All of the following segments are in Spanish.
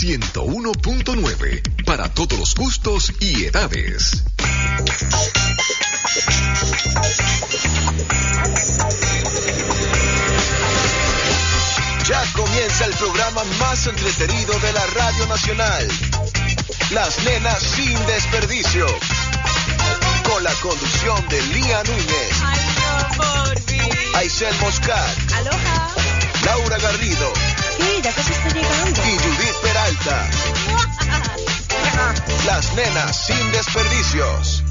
101.9 para todos los gustos y edades. Ya comienza el programa más entretenido de la Radio Nacional. Las nenas sin desperdicio. Con la conducción de Lía Núñez. Aisel Moscat. Aloha. Laura Garrido. Sí, ya casi está llegando. Y Judith Las nenas sin desperdicios.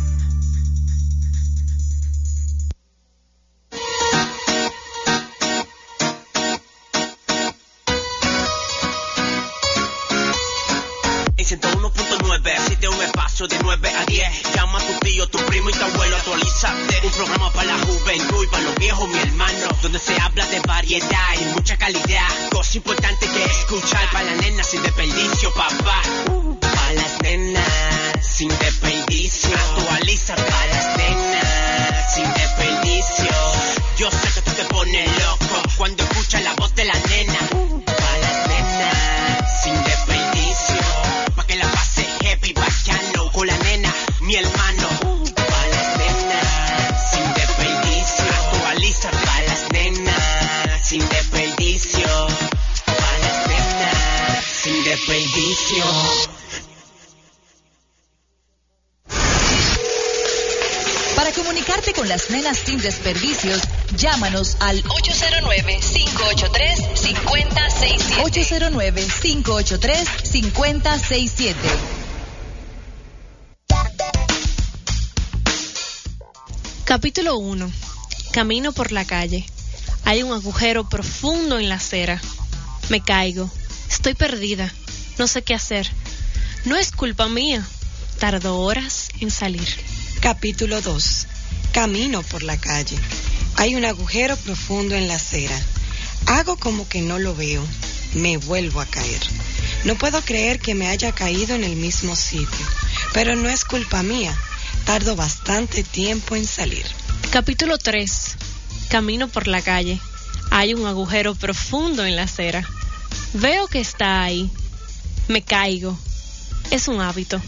En 101.9, si te un espacio de 9 a 10. Llama a tu tío, tu primo y tu abuelo, actualízate. Un programa para la juventud y para los viejos, mi hermano. Donde se habla de variedad y mucha calidad. Cosa importante escuchar para las nenas sin desperdicio, papá. Sin desperdicios, llámanos al 809-583-5067. 809-583-5067. Capítulo 1. Camino por la calle. Hay un agujero profundo en la acera. Me caigo. Estoy perdida. No sé qué hacer. No es culpa mía. Tardó horas en salir. Capítulo 2. Camino por la calle. Hay un agujero profundo en la acera. Hago como que no lo veo. Me vuelvo a caer. No puedo creer que me haya caído en el mismo sitio. Pero no es culpa mía. Tardo bastante tiempo en salir. Capítulo 3. Camino por la calle. Hay un agujero profundo en la acera. Veo que está ahí. Me caigo. Es un hábito.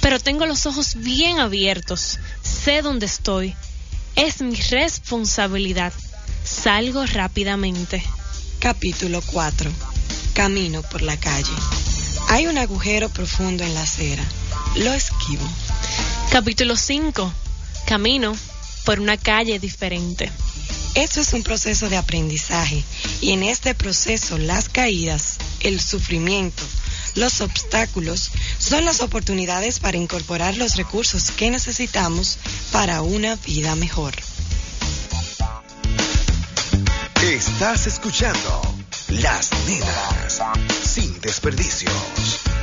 Pero tengo los ojos bien abiertos. Sé dónde estoy. Es mi responsabilidad. Salgo rápidamente. Capítulo 4. Camino por la calle. Hay un agujero profundo en la acera. Lo esquivo. Capítulo 5. Camino por una calle diferente. Esto es un proceso de aprendizaje y en este proceso las caídas, el sufrimiento, los obstáculos son las oportunidades para incorporar los recursos que necesitamos para una vida mejor. Estás escuchando Las Nenas sin desperdicios.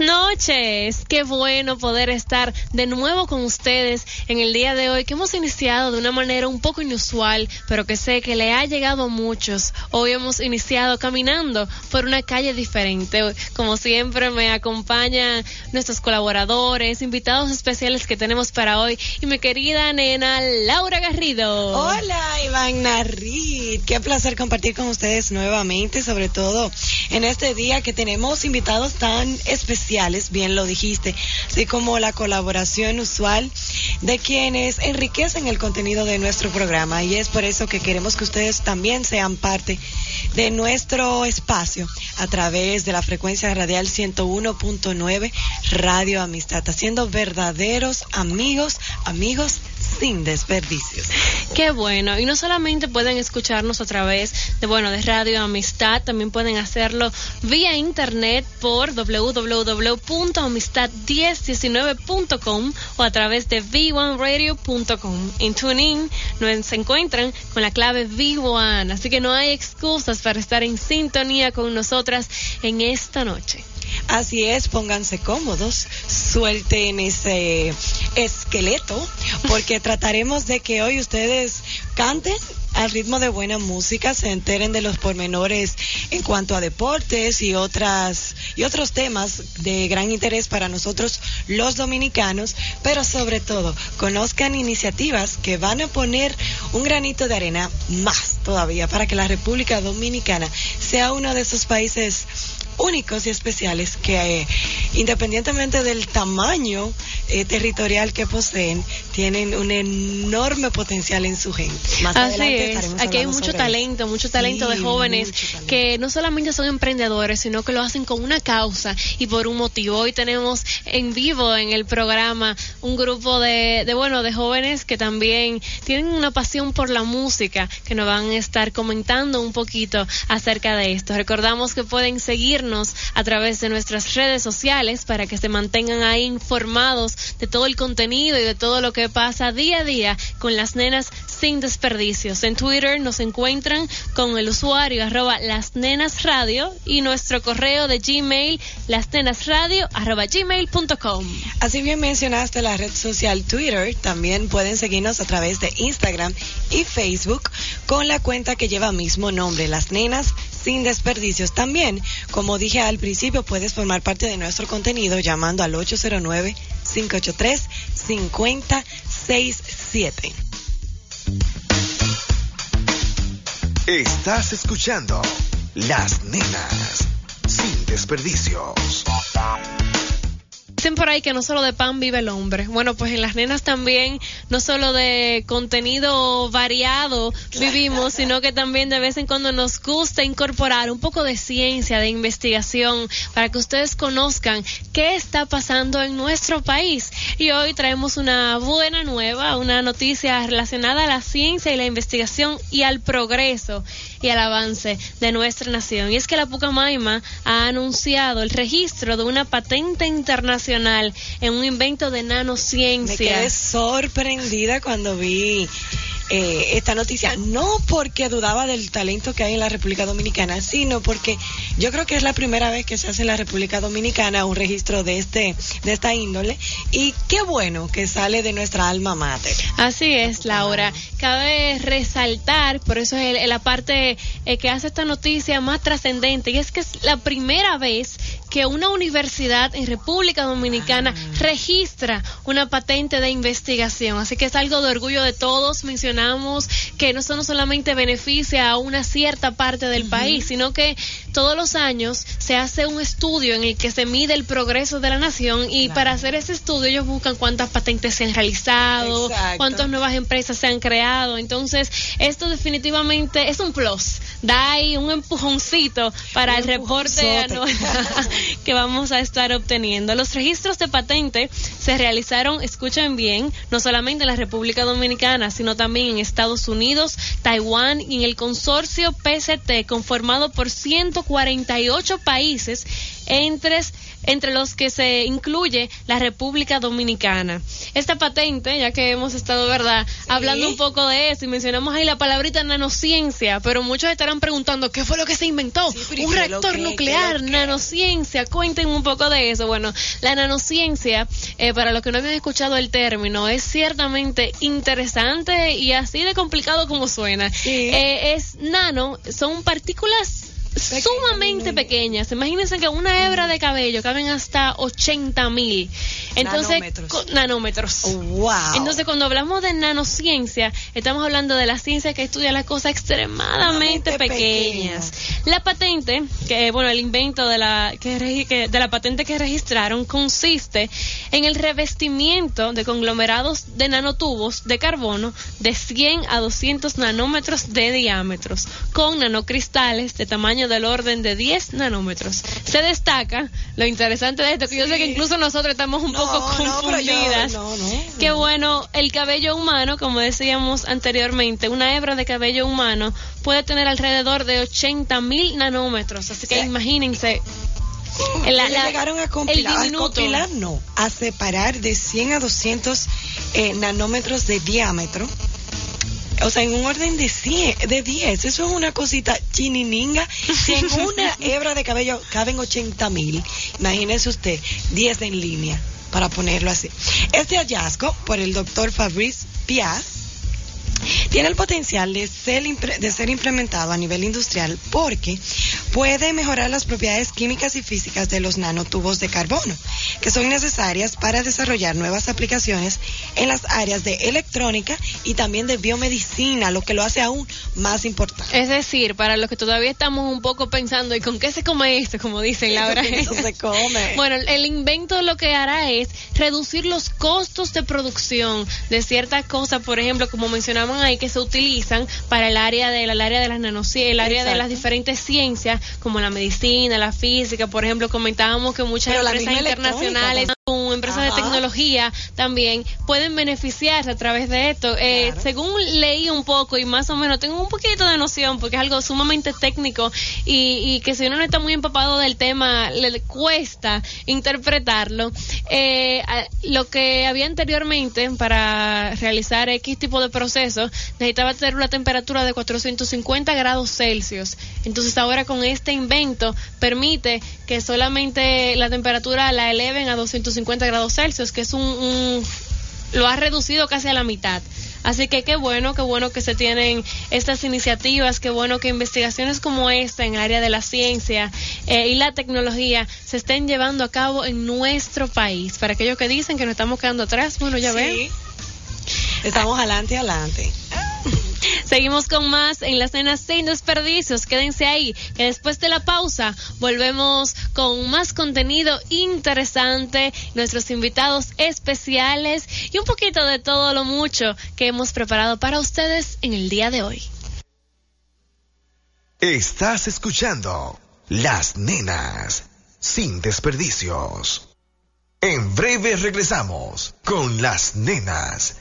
Noches. Qué bueno poder estar de nuevo con ustedes en el día de hoy que hemos iniciado de una manera un poco inusual, pero que sé que le ha llegado a muchos. Hoy hemos iniciado caminando por una calle diferente. Como siempre me acompañan nuestros colaboradores, invitados especiales que tenemos para hoy y mi querida nena Laura Garrido. Hola Iván Narrit, qué placer compartir con ustedes nuevamente, sobre todo en este día que tenemos invitados tan especiales, bien lo dijiste, así como la colaboración usual de quienes enriquecen el contenido de nuestro programa. Y es por eso que queremos que ustedes también sean parte de nuestro espacio a través de la frecuencia radial 101.9 Radio Amistad, haciendo verdaderos amigos, amigos sin desperdicios. Qué bueno. Y no solamente pueden escucharnos a través de, bueno, de Radio Amistad, también pueden hacerlo vía internet por www.amistad1019.com o a través de v1radio.com. En TuneIn nos se encuentran con la clave V1, así que no hay excusas para estar en sintonía con nosotras en esta noche. Así es, pónganse cómodos, suelten ese esqueleto, porque trataremos de que hoy ustedes canten al ritmo de buena música, se enteren de los pormenores en cuanto a deportes y otras y otros temas de gran interés para nosotros los dominicanos, pero sobre todo conozcan iniciativas que van a poner un granito de arena más todavía para que la República Dominicana sea uno de esos países únicos y especiales que eh, independientemente del tamaño eh, territorial que poseen, tienen un enorme potencial en su gente. Más Así es. Aquí hay mucho talento, mucho talento de jóvenes talento. que no solamente son emprendedores, sino que lo hacen con una causa y por un motivo. Hoy tenemos en vivo en el programa un grupo de, de bueno, de jóvenes que también tienen una pasión por la música, que nos van a estar comentando un poquito acerca de esto. Recordamos que pueden seguirnos a través de nuestras redes sociales para que se mantengan ahí informados de todo el contenido y de todo lo que pasa día a día con las nenas sin desperdicios. En Twitter nos encuentran con el usuario arroba las nenas radio y nuestro correo de Gmail lasnenasradio arroba gmail.com. Así bien mencionaste la red social Twitter, también pueden seguirnos a través de Instagram y Facebook con la cuenta que lleva mismo nombre, Las Nenas Sin Desperdicios. También, como dije al principio, puedes formar parte de nuestro contenido llamando al 809-583-5067. Estás escuchando Las Nenas Sin Desperdicios. Dicen por ahí que no solo de pan vive el hombre. Bueno, pues en las nenas también no solo de contenido variado vivimos, sino que también de vez en cuando nos gusta incorporar un poco de ciencia, de investigación, para que ustedes conozcan qué está pasando en nuestro país. Y hoy traemos una buena nueva, una noticia relacionada a la ciencia y la investigación y al progreso y al avance de nuestra nación. Y es que la Pucamaima ha anunciado el registro de una patente internacional en un invento de Me nanociencia. quedé sorprendida cuando vi eh, esta noticia, no porque dudaba del talento que hay en la República Dominicana, sino porque yo creo que es la primera vez que se hace en la República Dominicana un registro de este de esta índole y qué bueno que sale de nuestra alma mater. Así es, Laura. Cabe resaltar, por eso es la parte eh, que hace esta noticia más trascendente, y es que es la primera vez que una universidad en República Dominicana registra una patente de investigación. Así que es algo de orgullo de todos. Mencionamos que no solamente beneficia a una cierta parte del país, sino que todos los años se hace un estudio en el que se mide el progreso de la nación y Claro. para hacer ese estudio ellos buscan cuántas patentes se han realizado, Exacto. cuántas nuevas empresas se han creado. Entonces, esto definitivamente es un plus. Da ahí un empujoncito para Un el reporte anual que vamos a estar obteniendo. Los registros de patente se realizaron, escuchen bien, no solamente en la República Dominicana, sino también en Estados Unidos, Taiwán y en el consorcio PCT, conformado por 148 países, entre, entre los que se incluye la República Dominicana. Esta patente, ya que hemos estado, ¿verdad?, hablando un poco de eso y mencionamos ahí la palabrita nanociencia, pero muchos estarán preguntando, ¿qué fue lo que se inventó? Sí, pero ¿y un reactor que- nuclear, que- nanociencia, cuéntenme un poco de eso. Bueno, la nanociencia, eh, para los que no habían escuchado el término, es ciertamente interesante y así de complicado como suena. Sí. Eh, es nano, son partículas Sumamente pequeñas. Imagínense que una hebra de cabello caben hasta 80 mil. Entonces, Nanómetros. nanómetros. Oh, wow. Entonces, cuando hablamos de nanociencia, estamos hablando de la ciencia que estudia las cosas extremadamente pequeñas. La patente, que bueno, el invento de la que, que- de la patente que registraron consiste en el revestimiento de conglomerados de nanotubos de carbono de 100 a 200 nanómetros de diámetros con nanocristales de tamaño del orden de 10 nanómetros. Se destaca lo interesante de esto que yo sé que incluso nosotros estamos un No, poco no, yo- confundidas. no, no. Que bueno, el cabello humano, como decíamos anteriormente, una hebra de cabello humano puede tener alrededor de 80 mil nanómetros. Así que Sí. imagínense. la- Le la- llegaron a el compilar, a diminuto. compilar, no, a separar de 100 a 200 eh, nanómetros de diámetro. O sea, en un orden de 100, de 10. Eso es una cosita chinininga. Si en una hebra de cabello caben 80 mil, imagínese usted, 10 en línea, para ponerlo así. Este hallazgo, por el doctor Fabrice Piaz, tiene el potencial de ser, de ser implementado a nivel industrial porque puede mejorar las propiedades químicas y físicas de los nanotubos de carbono, que son necesarias para desarrollar nuevas aplicaciones en las áreas de electrónica y también de biomedicina, lo que lo hace aún más importante. Es decir, para los que todavía estamos un poco pensando, ¿y con qué se come esto? Como dicen Laura. se come. Bueno, el invento lo que hará es reducir los costos de producción de ciertas cosas, por ejemplo, como mencionaban ahí, que se utilizan para el área de el área de las nanociencias, el área de las diferentes ciencias, como la medicina, la física, por ejemplo, comentábamos que muchas empresas internacionales con empresas de tecnología también pueden beneficiarse a través de esto. Eh, según leí un poco y más o menos tengo un poquito de noción porque es algo sumamente técnico y, que si uno no está muy empapado del tema le cuesta interpretarlo. Eh, lo que había anteriormente para realizar X tipo de procesos necesitaba tener una temperatura de 450 grados Celsius. Entonces ahora con este invento permite que solamente la temperatura la eleven a 250 grados Celsius, que es un, lo ha reducido casi a la mitad. Así que qué bueno, qué bueno que se tienen estas iniciativas, qué bueno que investigaciones como esta en el área de la ciencia eh, y la tecnología se estén llevando a cabo en nuestro país. Para aquellos que dicen que nos estamos quedando atrás, bueno, ya ven. Estamos adelante, adelante. Seguimos con más en las cenas sin desperdicios. Quédense ahí, que después de la pausa volvemos con más contenido interesante, nuestros invitados especiales y un poquito de todo lo mucho que hemos preparado para ustedes en el día de hoy. Estás escuchando Las Nenas sin desperdicios. En breve regresamos con Las Nenas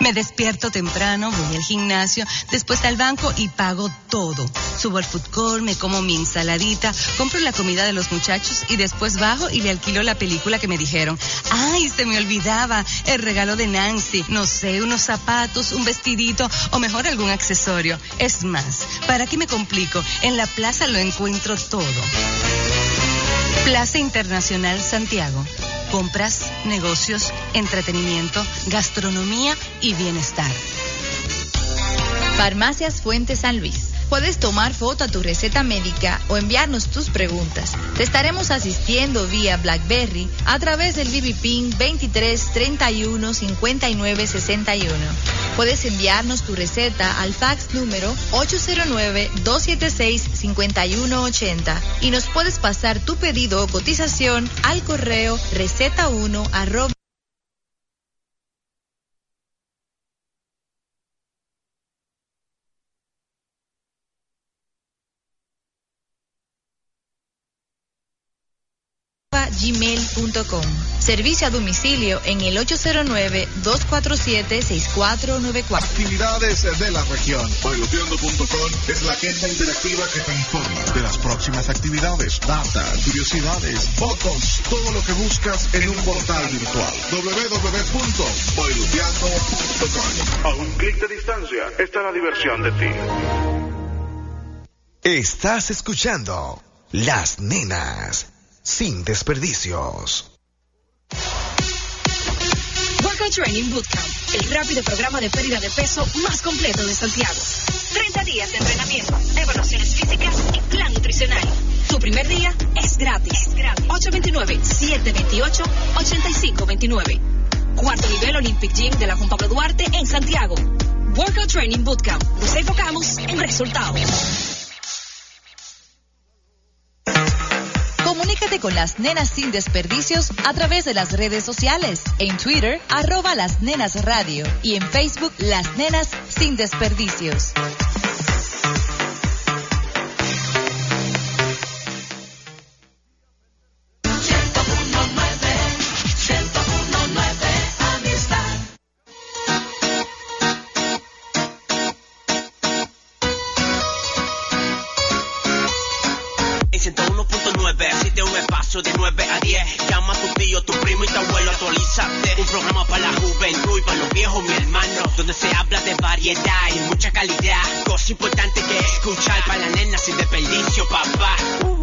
me despierto temprano, voy al gimnasio, después al banco y pago todo. Subo al food court, me como mi ensaladita, compro la comida de los muchachos y después bajo y le alquilo la película que me dijeron. Ay, se me olvidaba el regalo de Nancy. No sé, unos zapatos, un vestidito o mejor algún accesorio. Es más, ¿para qué me complico? En la plaza lo encuentro todo. Plaza Internacional Santiago compras, negocios, entretenimiento, gastronomía y bienestar. Farmacias Fuente San Luis. Puedes tomar foto a tu receta médica o enviarnos tus preguntas. Te estaremos asistiendo vía BlackBerry a través del BBPIN 23 31 59 61. Puedes enviarnos tu receta al fax número 809-276-5180 y nos puedes pasar tu pedido o cotización al correo receta1 arroba gmail.com. Servicio a domicilio en el 809-247-6494. Actividades de la región. Bailoteando.com es la agenda interactiva que te informa de las próximas actividades, data, curiosidades, fotos, todo lo que buscas en un portal virtual. www.bailoteando.com. A un clic de distancia está la diversión de ti. Estás escuchando Las Nenas sin desperdicios. Workout Training Bootcamp, el rápido programa de pérdida de peso más completo de Santiago. 30 días de entrenamiento, evaluaciones físicas y plan nutricional. Tu primer día es gratis. 829-728-8529. Cuarto nivel Olympic Gym de la Juan Pablo Duarte en Santiago. Workout Training Bootcamp. Nos enfocamos en resultados. Con las nenas sin desperdicios a través de las redes sociales. En Twitter, arroba las nenas radio y en Facebook, las nenas sin desperdicios. Variedad y mucha calidad. Cosa importante que escuchar para las nenas sin desperdicio, papá.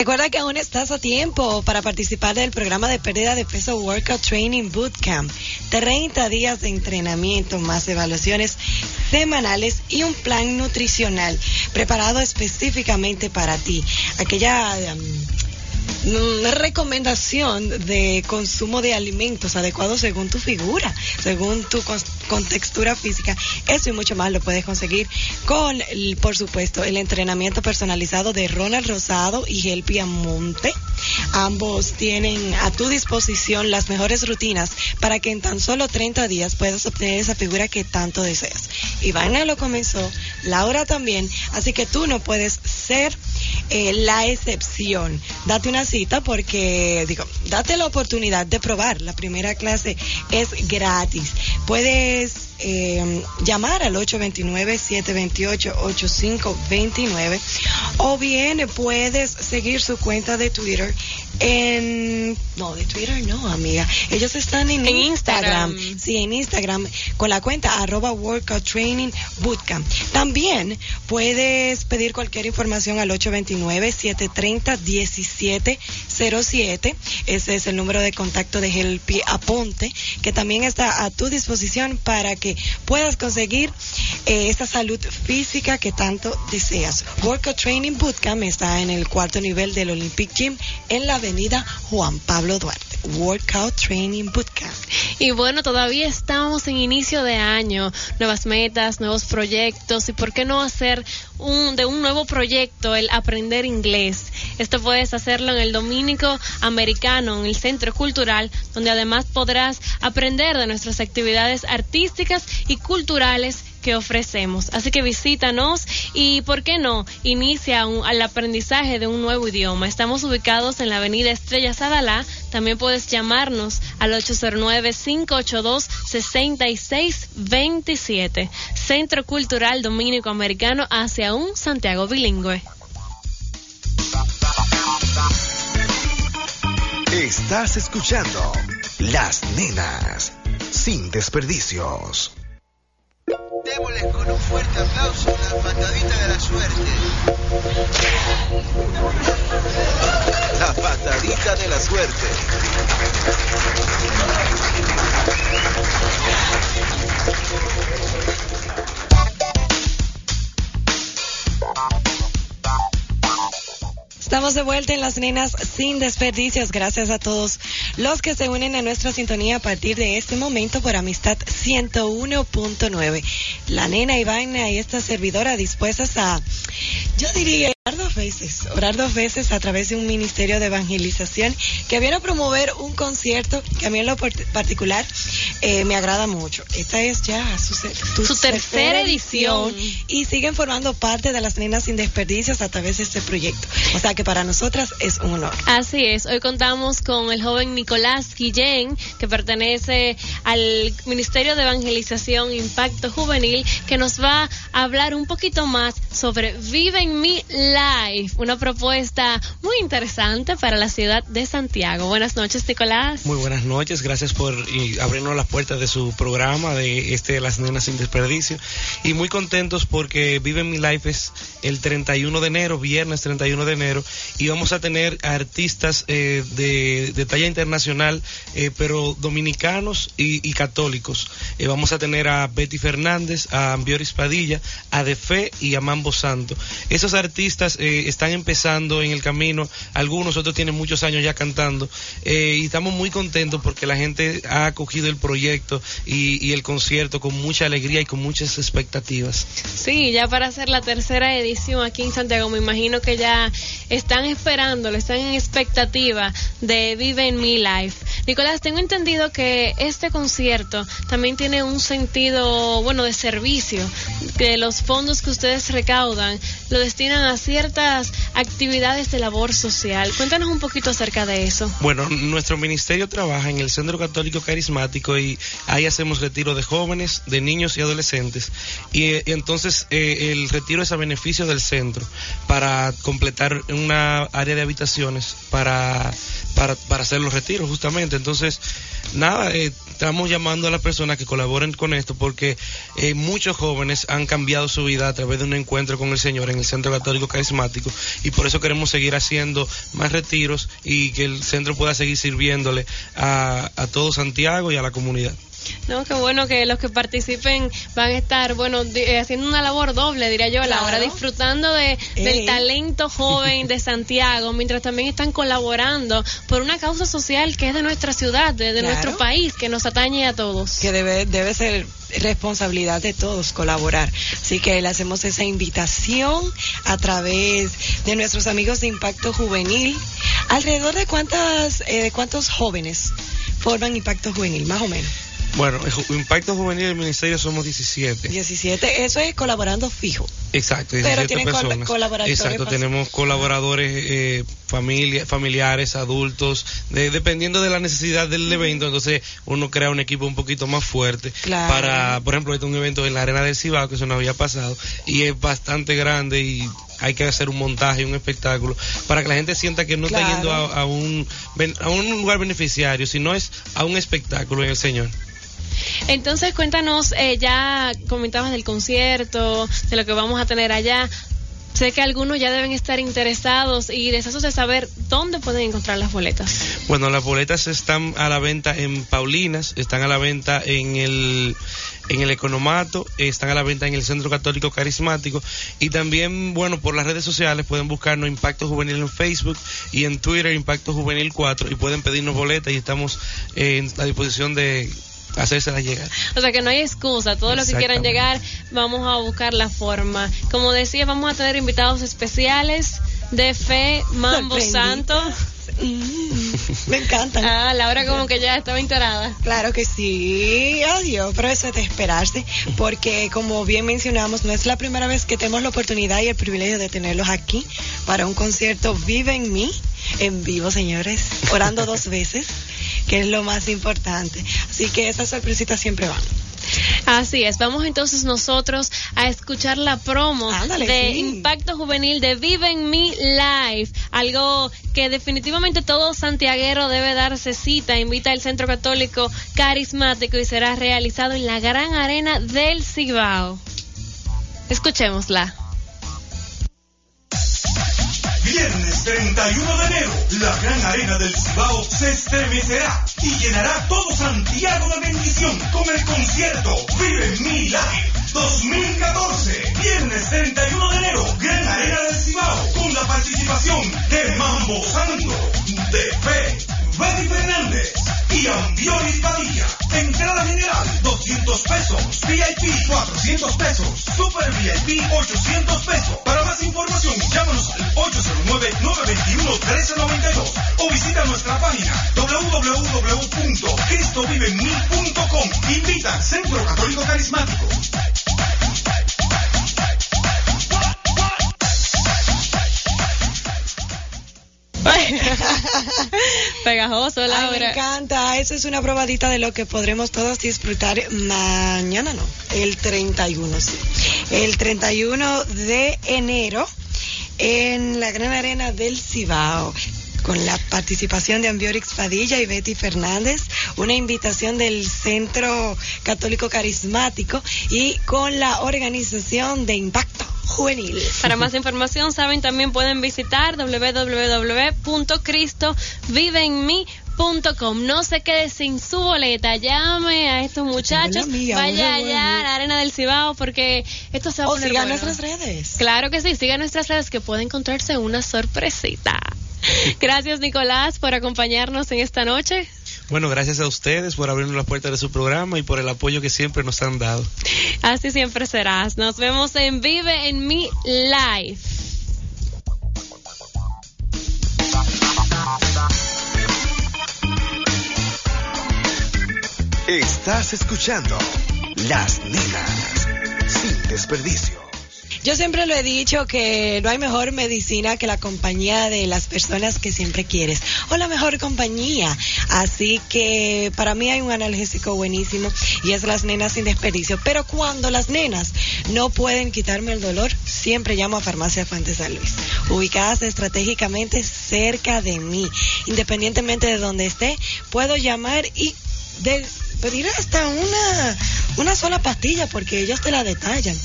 Recuerda que aún estás a tiempo para participar del programa de pérdida de peso Workout Training Bootcamp. 30 días de entrenamiento más evaluaciones semanales y un plan nutricional preparado específicamente para ti. Aquella um, recomendación de consumo de alimentos adecuados según tu figura, según tu contextura física. Eso y mucho más lo puedes conseguir con, por supuesto, el entrenamiento personalizado de Ronald Rosado y Helpia Monte. Ambos tienen a tu disposición las mejores rutinas para que en tan solo 30 días puedas obtener esa figura que tanto deseas. Ivana lo comenzó, Laura también, así que tú no puedes ser eh, la excepción. Date una cita porque, digo, date la oportunidad de probar. La primera clase es gratis. Puedes eh, llamar al 829-728-8529 o bien puedes seguir su cuenta de Twitter en no de Twitter no amiga. Ellos están en, Instagram. sí en Instagram con la cuenta arroba workout training bootcamp. También puedes pedir cualquier información al 829 730 1707 ese es el número de contacto de Helpi Aponte que también está a tu disposición para que puedas conseguir eh, esa salud física que tanto deseas Workout Training Bootcamp está en el cuarto nivel del Olympic Gym en la avenida Juan Pablo Duarte. Workout Training Bootcamp. Y bueno, todavía estamos en inicio de año, nuevas metas, nuevos proyectos y por qué no hacer un, de un nuevo proyecto el aprender inglés. Esto puedes hacerlo en el Dominico Americano, en el Centro Cultural, donde además podrás aprender de nuestras actividades artísticas y culturales que ofrecemos. Así que visítanos y, ¿por qué no? Inicia un, el aprendizaje de un nuevo idioma. Estamos ubicados en la avenida Estrella Sadalá. También puedes llamarnos al 809-582-6627. Centro Cultural Dominico Americano hacia un Santiago bilingüe. Estás escuchando Las Nenas, sin desperdicios. Démosle con un fuerte aplauso la patadita de la suerte. La patadita de la suerte. Estamos de vuelta en las nenas sin desperdicios. Gracias a todos los que se unen a nuestra sintonía a partir de este momento por Amistad 101.9. La nena Ivana y esta servidora dispuestas a, yo diría, orar dos veces, orar dos veces a través de un ministerio de evangelización que viene a promover un concierto que a mí en lo particular eh, me agrada mucho. Esta es ya su, su tercera edición y siguen formando parte de las nenas sin desperdicios a través de este proyecto. O sea que para nosotras es un honor. Así es, hoy contamos con el joven Nicolás Guillén, que pertenece al Ministerio de Evangelización Impacto Juvenil, que nos va a hablar un poquito más sobre Vive en mi Life, una propuesta muy interesante para la ciudad de Santiago. Buenas noches, Nicolás. Muy buenas noches, gracias por abrirnos las puertas de su programa, de este Las Nenas sin Desperdicio. Y muy contentos porque Vive en mi Life es el 31 de enero, viernes 31 de enero, y vamos a tener artistas eh, de, talla internacional, eh, pero dominicanos y, católicos. Eh, vamos a tener a Betty Fernández, a Ambioris Padilla, a De Fe y a Mambo Santo. Esos artistas están empezando en el camino, algunos otros tienen muchos años ya cantando, y estamos muy contentos porque la gente ha acogido el proyecto y, y el concierto con mucha alegría y con muchas expectativas. Sí, ya para hacer la tercera edición aquí en Santiago, me imagino que ya están esperando, están en expectativa de Vive en Mi Life. Nicolás, tengo entendido que este concierto también tiene un sentido, bueno, de servicio, que los fondos que ustedes recaudan lo destinan a ciertas actividades de labor social. Cuéntanos un poquito acerca de eso. Bueno, nuestro ministerio trabaja en el Centro Católico Carismático y ahí hacemos retiro de jóvenes, de niños y adolescentes. Y, eh, entonces eh, el retiro es a beneficio del centro para completar una área de habitaciones para, para, para hacer los retiros justamente. Entonces, nada, eh, estamos llamando a las personas que colaboren con esto porque eh, muchos jóvenes han cambiado su vida a través de un encuentro con el Señor en el Centro Católico Carismático y por eso queremos seguir haciendo más retiros y que el centro pueda seguir sirviéndole a, a todo Santiago y a la comunidad. No, qué bueno que los que participen van a estar, bueno, eh, haciendo una labor doble, diría yo, a la hora, disfrutando de, del talento joven de Santiago, mientras también están colaborando por una causa social que es de nuestra ciudad, de, nuestro país, que nos atañe a todos. Que debe, debe ser responsabilidad de todos colaborar. Así que le hacemos esa invitación a través de nuestros amigos de Impacto Juvenil. ¿Alrededor de cuántas, eh, de cuántos jóvenes forman Impacto Juvenil, más o menos? Bueno, Impacto Juvenil del Ministerio somos 17. 17, eso es colaborando fijo. Exacto, 17 Pero tienen personas. colaboradores. Exacto, tenemos colaboradores, eh, familia, familiares, adultos, dependiendo de la necesidad del evento, entonces uno crea un equipo un poquito más fuerte. Claro. Para, por ejemplo, este es un evento en la Arena del Cibao, que eso no había pasado, y es bastante grande y hay que hacer un montaje, un espectáculo, para que la gente sienta que no está yendo a, un, a un lugar beneficiario, sino es a un espectáculo en el Señor. Entonces, cuéntanos, eh, ya comentabas del concierto, de lo que vamos a tener allá. Sé que algunos ya deben estar interesados y deseosos de saber dónde pueden encontrar las boletas. Bueno, las boletas están a la venta en Paulinas, están a la venta en el en el Economato, están a la venta en el Centro Católico Carismático y también, bueno, por las redes sociales pueden buscarnos Impacto Juvenil en Facebook y en Twitter Impacto Juvenil 4 y pueden pedirnos boletas y estamos en la disposición de hacérsela llegar. O sea que no hay excusa, todos los que quieran llegar vamos a buscar la forma. Como decía, vamos a tener invitados especiales de fe, Mambo Santo. Mm, me encantan. Ah, Laura como que ya estaba enterada. Claro que sí, adiós, pero eso es de esperarse, porque como bien mencionamos, no es la primera vez que tenemos la oportunidad y el privilegio de tenerlos aquí para un concierto Vive en mí, en vivo, señores, orando dos veces que es lo más importante. Así que esas sorpresitas siempre van. Así es, vamos entonces nosotros a escuchar la promo de Impacto Juvenil de Vive en Mi Life, algo que definitivamente todo santiaguero debe darse cita, invita al Centro Católico Carismático y será realizado en la gran arena del Cibao. Escuchémosla. Viernes 31 de enero, la gran arena del Cibao se estremecerá y llenará todo Santiago de bendición con el concierto. Vive Mi Life probadita de lo que podremos todos disfrutar mañana, no, el 31, sí. El 31 de enero en la Gran Arena del Cibao con la participación de Ambiorix Padilla y Betty Fernández, una invitación del Centro Católico Carismático y con la organización de Impacto Juvenil. Para más información, saben, también pueden visitar www.cristovivenmi.com. No se quede sin su boleta, llame a estos muchachos, vaya allá a la Arena del Cibao porque esto se va a poner siga nuestras redes. Claro que sí, sigan nuestras redes que puede encontrarse una sorpresita. Gracias, Nicolás, por acompañarnos en esta noche. Bueno, gracias a ustedes por abrirnos la puerta de su programa y por el apoyo que siempre nos han dado. Así siempre serás. Nos vemos en Vive en Mi Live. Estás escuchando Las Nenas sin desperdicio. Yo siempre lo he dicho que no hay mejor medicina que la compañía de las personas que siempre quieres o la mejor compañía. Así que para mí hay un analgésico buenísimo y es las nenas sin desperdicio. Pero cuando las nenas no pueden quitarme el dolor, siempre llamo a Farmacia Fuentes San Luis, ubicadas estratégicamente cerca de mí. Independientemente de donde esté, puedo llamar y de, pedir hasta una, una sola pastilla porque ellos te la detallan.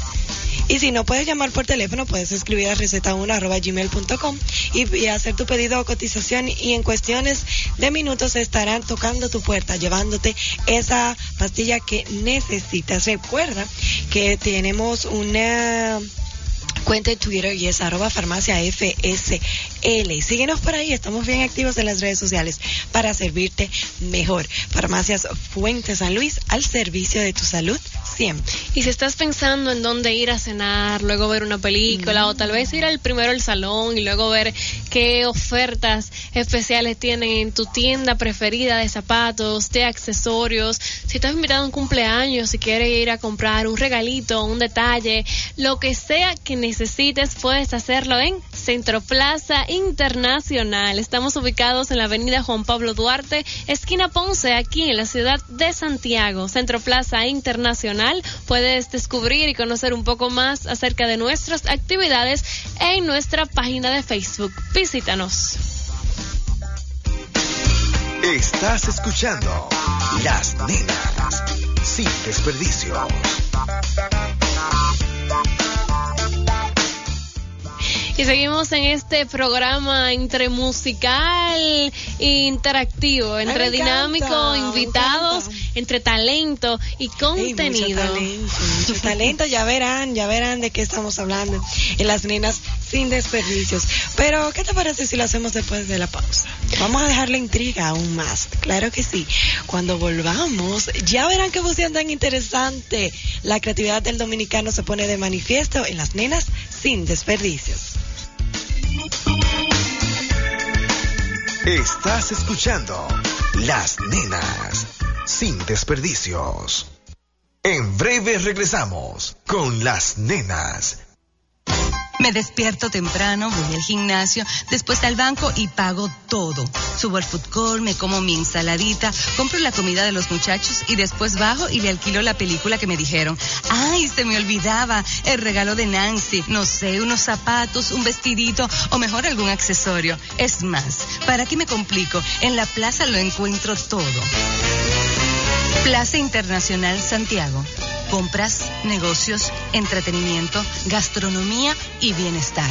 Y si no puedes llamar por teléfono, puedes escribir a receta1.gmail.com y, y hacer tu pedido o cotización y en cuestiones de minutos estarán tocando tu puerta, llevándote esa pastilla que necesitas. Recuerda que tenemos una cuenta en Twitter y es arroba farmacia FSL. Y síguenos por ahí, estamos bien activos en las redes sociales para servirte mejor. Farmacias Fuentes San Luis al servicio de tu salud siempre. Y si estás pensando en dónde ir a cenar, luego ver una película o tal vez ir al primero al salón y luego ver qué ofertas especiales tienen en tu tienda preferida de zapatos, de accesorios, si estás invitado a un cumpleaños, si quieres ir a comprar un regalito, un detalle, lo que sea que necesites, puedes hacerlo en Centro Plaza Internacional. Estamos ubicados en la avenida Juan Pablo Duarte, esquina Ponce, aquí en la ciudad de Santiago. Centro Plaza Internacional puedes descubrir y conocer un poco más acerca de nuestras actividades en nuestra página de Facebook. Visítanos. Estás escuchando Las Nenas sin desperdicio. Y seguimos en este programa entre musical e interactivo, entre dinámico, invitados, entre talento y contenido. mucho talento, mucho talento, ya verán, ya verán de qué estamos hablando en las nenas sin desperdicios. Pero, ¿qué te parece si lo hacemos después de la pausa? Vamos a dejar la intriga aún más, claro que sí. Cuando volvamos, ya verán qué fusión tan interesante. La creatividad del dominicano se pone de manifiesto en las nenas sin desperdicios. Estás escuchando Las Nenas sin desperdicios. En breve regresamos con Las Nenas me despierto temprano, voy al gimnasio, después al banco y pago todo. Subo al court, me como mi ensaladita, compro la comida de los muchachos y después bajo y le alquilo la película que me dijeron. Ay, se me olvidaba el regalo de Nancy. No sé, unos zapatos, un vestidito o mejor algún accesorio. Es más, ¿para qué me complico? En la plaza lo encuentro todo. Plaza Internacional Santiago compras, negocios, entretenimiento, gastronomía y bienestar.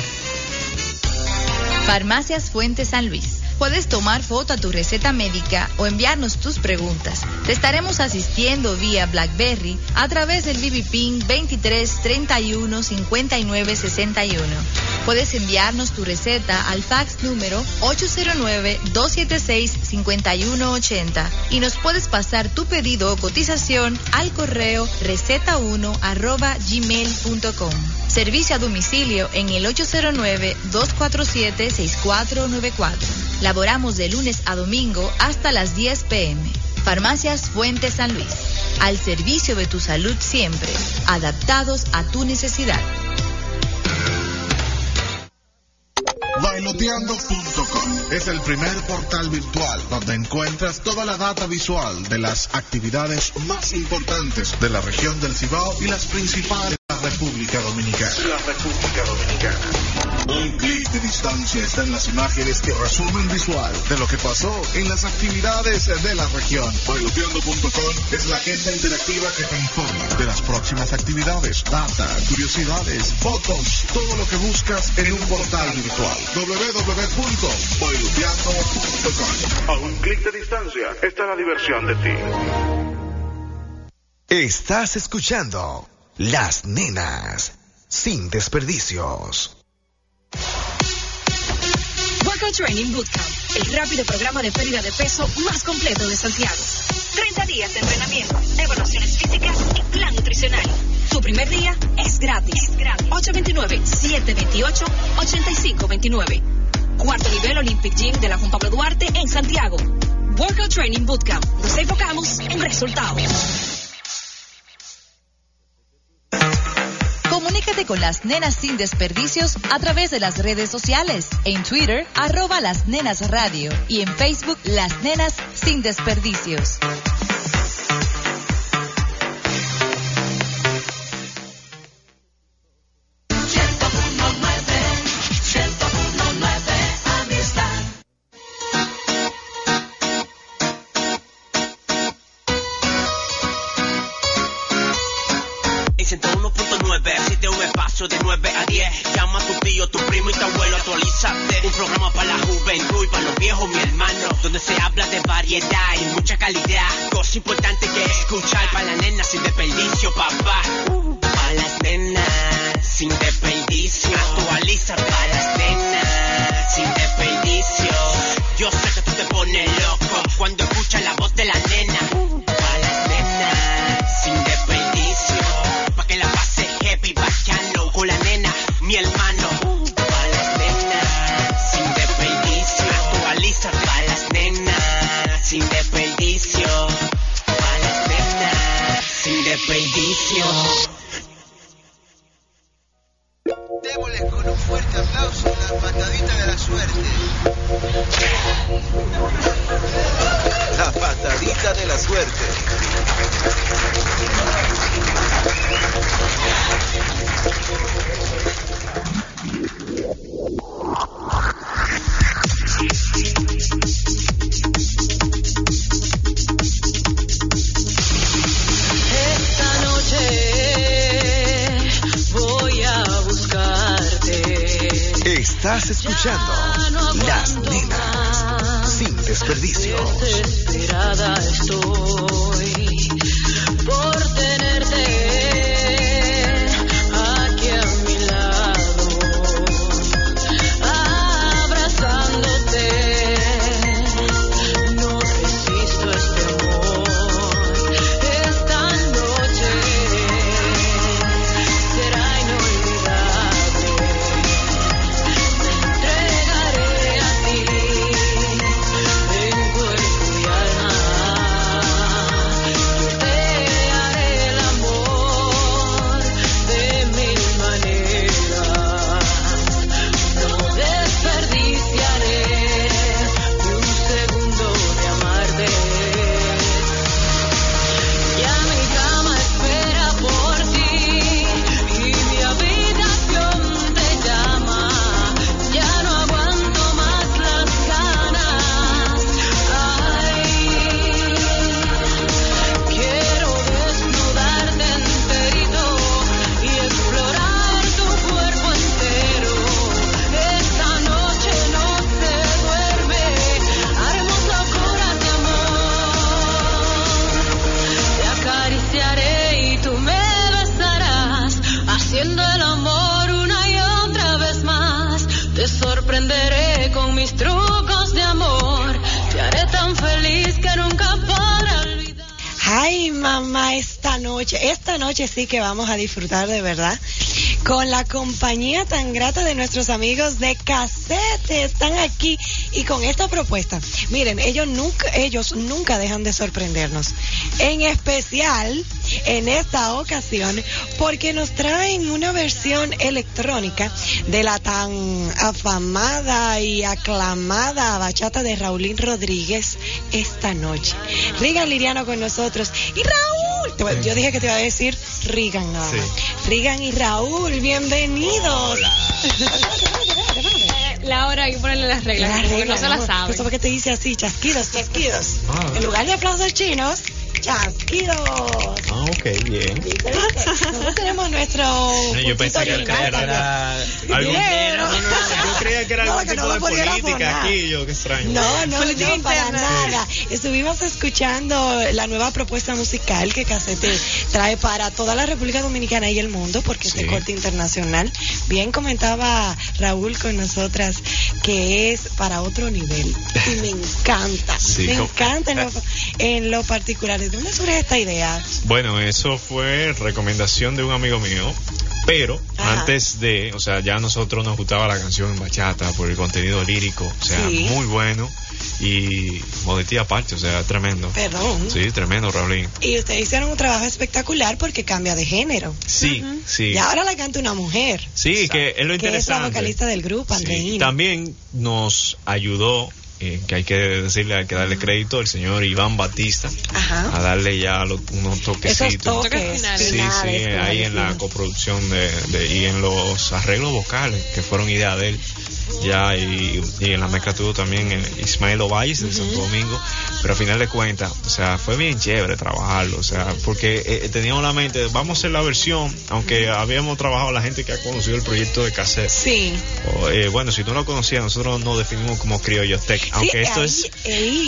Farmacias Fuentes San Luis. Puedes tomar foto a tu receta médica o enviarnos tus preguntas. Te estaremos asistiendo vía BlackBerry a través del BBPIN 23 31 59 61. Puedes enviarnos tu receta al fax número 809-276-5180 y nos puedes pasar tu pedido o cotización al correo receta1 arroba gmail.com. Servicio a domicilio en el 809-247-6494. Laboramos de lunes a domingo hasta las 10 pm. Farmacias Fuentes San Luis. Al servicio de tu salud siempre. Adaptados a tu necesidad. Bailoteando.com es el primer portal virtual donde encuentras toda la data visual de las actividades más importantes de la región del Cibao y las principales la República Dominicana. La República Dominicana. Un clic de distancia está en las imágenes que resumen visual de lo que pasó en las actividades de la región. Bailoteando.com es la agenda interactiva que te informa de las próximas actividades, data, curiosidades, fotos, todo lo que buscas en un portal virtual www.bailuteando.com. A un clic de distancia está la diversión de ti. Estás escuchando Las Nenas sin desperdicios. Workout Training Bootcamp, el rápido programa de pérdida de peso más completo de Santiago. 30 días de entrenamiento, evaluaciones físicas y plan nutricional. Tu primer día es gratis. 829-728-8529. Cuarto nivel Olympic Gym de la Juan Pablo Duarte en Santiago. Workout Training Bootcamp. Nos enfocamos en resultados. Comunícate con las nenas sin desperdicios a través de las redes sociales. En Twitter, arroba las nenas radio. Y en Facebook, las nenas sin desperdicios. Y mucha calidad. Cosa importante que escuchar para las nenas sin desperdicio, papá. Que vamos a disfrutar de verdad con la compañía tan grata de nuestros amigos de Casete. Están aquí y con esta propuesta. Miren, ellos nunca, ellos nunca dejan de sorprendernos. En especial en esta ocasión porque nos traen una versión electrónica de la tan afamada y aclamada bachata de Raulín Rodríguez esta noche. Rigan Liriano con nosotros y Raúl. Te Yo dije que te iba a decir Rigan nada más. Rigan y Raúl, bienvenidos. Laura, hay que ponerle las reglas, Las reglas, no se las sabe. Eso porque te dice así, chasquidos, chasquidos. Ah. En lugar de aplausos chinos, chasquidos. Ah, ok, bien. Nosotros tenemos nuestro. No, yo pensé que era, algún no, no, no, yo creía que era No, algún que no tipo de política aquí, yo qué extraño. No, no, Política no, para nada. Estuvimos escuchando la nueva propuesta musical que Casete trae para toda la República Dominicana y el mundo, porque es de corte internacional. Bien comentaba Raúl con nosotras que es para otro nivel. Y me encanta. Sí, me encanta en lo, en ¿De dónde surge esta idea? Bueno, eso fue recomendación de un amigo mío, pero Ajá. antes de, o sea, ya nosotros nos gustaba la canción en bachata por el contenido lírico, o sea, Sí. muy bueno. Y modestia aparte, o sea, tremendo. Perdón. Sí, tremendo, Raulín. Y ustedes hicieron un trabajo espectacular porque cambia de género. Sí, sí. Y ahora la canta una mujer. Sí, que es lo Que es la interesante. vocalista del grupo, Sí, Andreina. También nos ayudó, eh, que hay que decirle, hay que darle crédito, el señor Iván Batista, Ajá. a darle ya lo- unos toquecitos. Esos toques Sí, sí, finales, como ahí en la coproducción de, de- y en los arreglos vocales, que fueron idea de él. Ya, y, y en la mezcla tuvo también eh, Ismael Ovalles de Santo Domingo, pero a final de cuentas, o sea, fue bien chévere trabajarlo, o sea, porque eh, teníamos la mente, vamos a hacer la versión, aunque habíamos trabajado la gente que ha conocido el proyecto de cassette. Sí. O, eh, bueno, si tú no lo conocías, nosotros nos definimos como criollo tech, aunque esto es...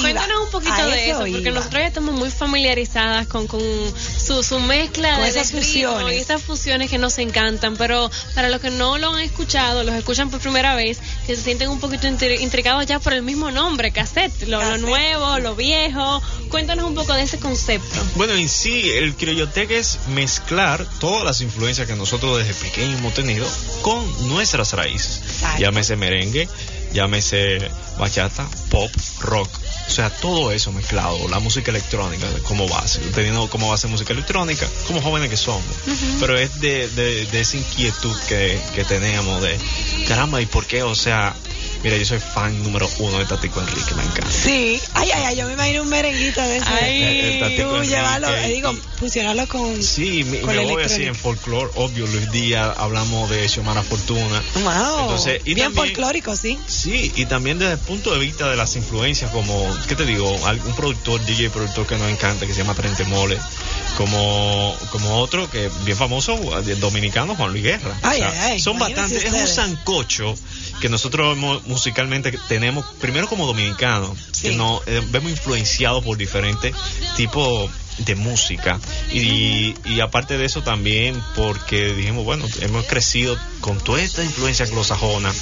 Cuéntanos un poquito a de eso porque nosotros ya estamos muy familiarizadas con, con su, su mezcla Con de, esas fusiones. y esas fusiones que nos encantan, pero para los que no lo han escuchado, los escuchan por primera vez, que se sienten un poquito intri- intrigados ya por el mismo nombre, cassette, lo, lo nuevo, lo viejo, cuéntanos un poco de ese concepto. Bueno, en sí, el criolloteca es mezclar todas las influencias que nosotros desde pequeños hemos tenido con nuestras raíces. Llámese merengue, llámese bachata, pop, rock. O sea, todo eso mezclado, la música electrónica como base, teniendo como base música electrónica, como jóvenes que somos. Pero es de, de- de esa inquietud que, que tenemos de, caramba, ¿y por qué? O sea, mira, yo soy fan número uno de Tatico Enrique, me encanta. Sí, ay, ay, ay, yo me imagino un merenguito de ese. Tatico Tú Enrique llevarlo, eh, digo, fusionarlo con. Sí, me, con me voy así en folclore, obvio, Luis Díaz, hablamos de Xiomara Fortuna. Wow. Entonces, y Bien también- folclórico, sí. Sí, y también desde el punto de vista de las influencias, como, ¿qué te digo? Un productor, DJ productor que nos encanta, que se llama Trente Mole, como, como otro que bien famoso, dominicano, Juan Luis Guerra. Ay, ay, ay, son bastantes, es un sancocho que nosotros hemos- musicalmente tenemos, primero como dominicanos, que nos eh, vemos influenciados por diferentes tipos de música. Y, y aparte de eso también porque dijimos bueno hemos crecido con toda esta influencia anglosajona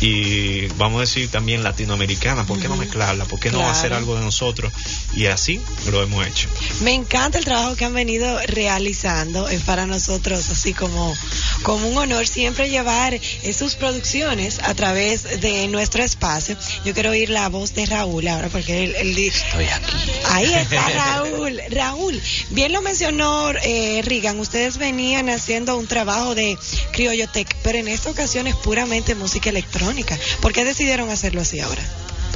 y vamos a decir también latinoamericana ¿por qué no mezclarla? ¿por qué no hacer algo de nosotros? y así lo hemos hecho Me encanta el trabajo que han venido realizando. Es para nosotros así como, como un honor siempre llevar sus producciones a través de nuestro espacio. Yo quiero oír la voz de Raúl ahora porque él, él Estoy aquí. Ahí está Raúl. Raúl, bien lo mencionó eh, Regan, ustedes venían haciendo un trabajo de Criollotech, pero en esta ocasión es puramente música electrónica. ¿Por qué decidieron hacerlo así ahora?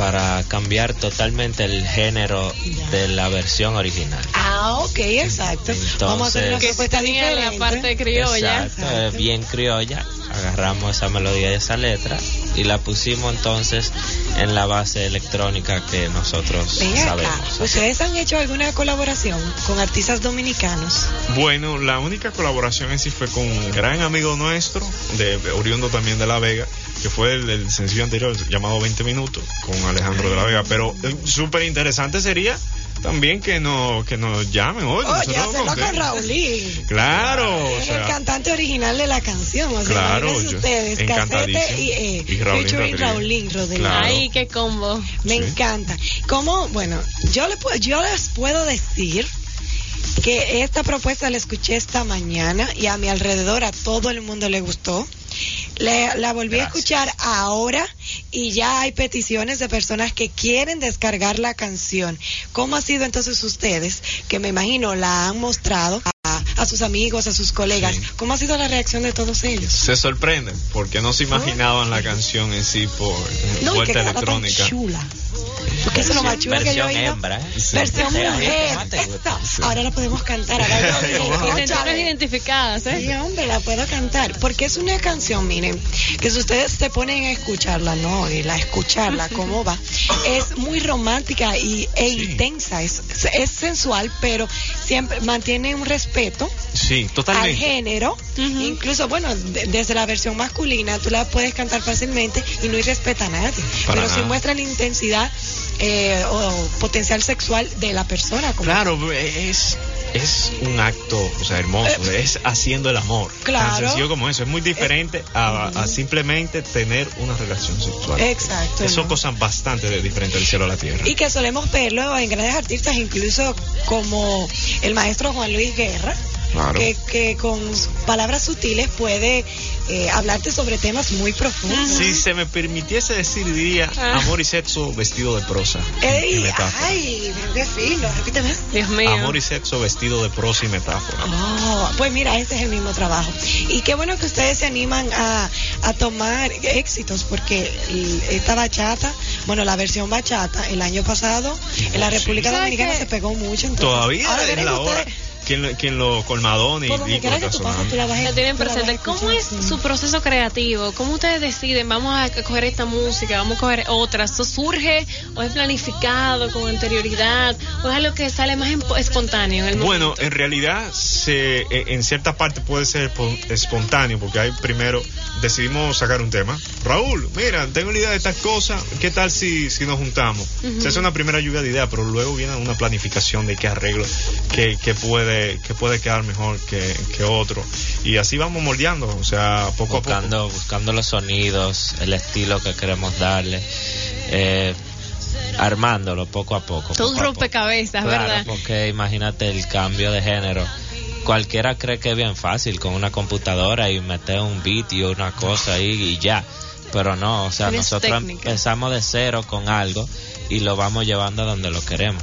Para cambiar totalmente el género de la versión original. Ah, ok, exacto. Vamos a hacer una Entonces- propuesta tenía la diferente. parte criolla. Exacto, eh, bien criolla. Agarramos esa melodía y esa letra y la pusimos entonces en la base electrónica que nosotros acá, sabemos. ¿ustedes han hecho alguna colaboración con artistas dominicanos? Bueno, la única colaboración en sí fue con un gran amigo nuestro, de oriundo también de La Vega, que fue el, el sencillo anterior llamado 20 minutos, con Alejandro de la Vega. Pero eh, súper interesante sería también que, no, que nos llamen hoy. Oye, hacerlo con. Raulín. Claro, o Es el sea, cantante original de la canción. O sea, Claro, yo- ustedes, y, eh, Y Raulín. Raulín Rodríguez. Claro. Ay, qué combo. Me encanta. ¿Cómo? Bueno, yo, le, yo les puedo decir que esta propuesta la escuché esta mañana y a mi alrededor a todo el mundo le gustó. Le- la volví a escuchar ahora y ya hay peticiones de personas que quieren descargar la canción. ¿Cómo ha sido entonces ustedes, que me imagino la han mostrado a, a sus amigos, a sus colegas? ¿Cómo ha sido la reacción de todos ellos? se sorprenden porque no se imaginaban la canción en sí por eh, No, y que vuelta quedaba tan electrónica. chula. Porque eso es lo más chulo que yo he Versión oído. hembra, ¿eh? Versión Sí. mujer. Sí. Esta. Ahora la podemos cantar. Ahora identificadas, ¿eh? Sí, hombre, la puedo cantar. Porque es una canción, miren, que si ustedes se ponen a escucharla, no, y la escucharla, cómo va, es muy romántica y, e intensa. Es, es sensual, pero siempre mantiene un respeto Sí, al totalmente. género. Incluso, bueno, de- desde la versión masculina, tú la puedes cantar fácilmente y no irrespeta a nadie. Para pero sí nada. muestra la intensidad eh, o potencial sexual de la persona. como- Claro, es, es un acto, o sea, hermoso, es haciendo el amor. Eh, Claro. Tan sencillo como eso. Es muy diferente a, a simplemente tener una relación sexual. Exacto, Son ¿no? cosas bastante de- diferentes del cielo a la tierra. Y que solemos verlo en grandes artistas, incluso como el maestro Juan Luis Guerra, Claro. que, que con palabras sutiles puede eh, hablarte sobre temas muy profundos. Si se me permitiese decir, diría Ah. amor y sexo vestido de prosa. Ey, Y metáfora. ay, qué fino, repíteme. Dios mío. Amor y sexo vestido de prosa y metáfora. Oh, pues mira, ese es el mismo trabajo. Y qué bueno que ustedes se animan a, a tomar éxitos, porque esta bachata, bueno, la versión bachata, el año pasado, en la República ¿Sabes Dominicana se pegó mucho. Entonces, Todavía ahora es vienen la ustedes- hora. ¿Quién, lo- quién lo colmadón y Por Dico quiera que está tú pases, sonando? tú la vas a- tienen presente. ¿Cómo es su proceso creativo? ¿Cómo ustedes deciden? Vamos a coger esta música, vamos a coger otra. ¿Eso surge o es planificado con anterioridad? ¿O es algo que sale más empo- espontáneo en el Bueno, momento? en realidad se, eh, en cierta parte puede ser pon- espontáneo porque hay primero decidimos sacar un tema. Raúl, mira, tengo la idea de estas cosas, ¿qué tal si, si nos juntamos? Se hace una primera lluvia de ideas, pero luego viene una planificación de qué arreglo, qué, qué puede, qué puede quedar mejor que, que otro. Y así vamos moldeando, o sea, poco a buscando, buscando los sonidos, el estilo que queremos darle, eh, armándolo poco a poco. Todo un poco rompecabezas, Claro, ¿verdad? porque imagínate el cambio de género. Cualquiera cree que es bien fácil con una computadora y meter un beat y una cosa ahí y ya. Pero no, o sea, nosotros técnica. empezamos de cero con algo y lo vamos llevando a donde lo queremos.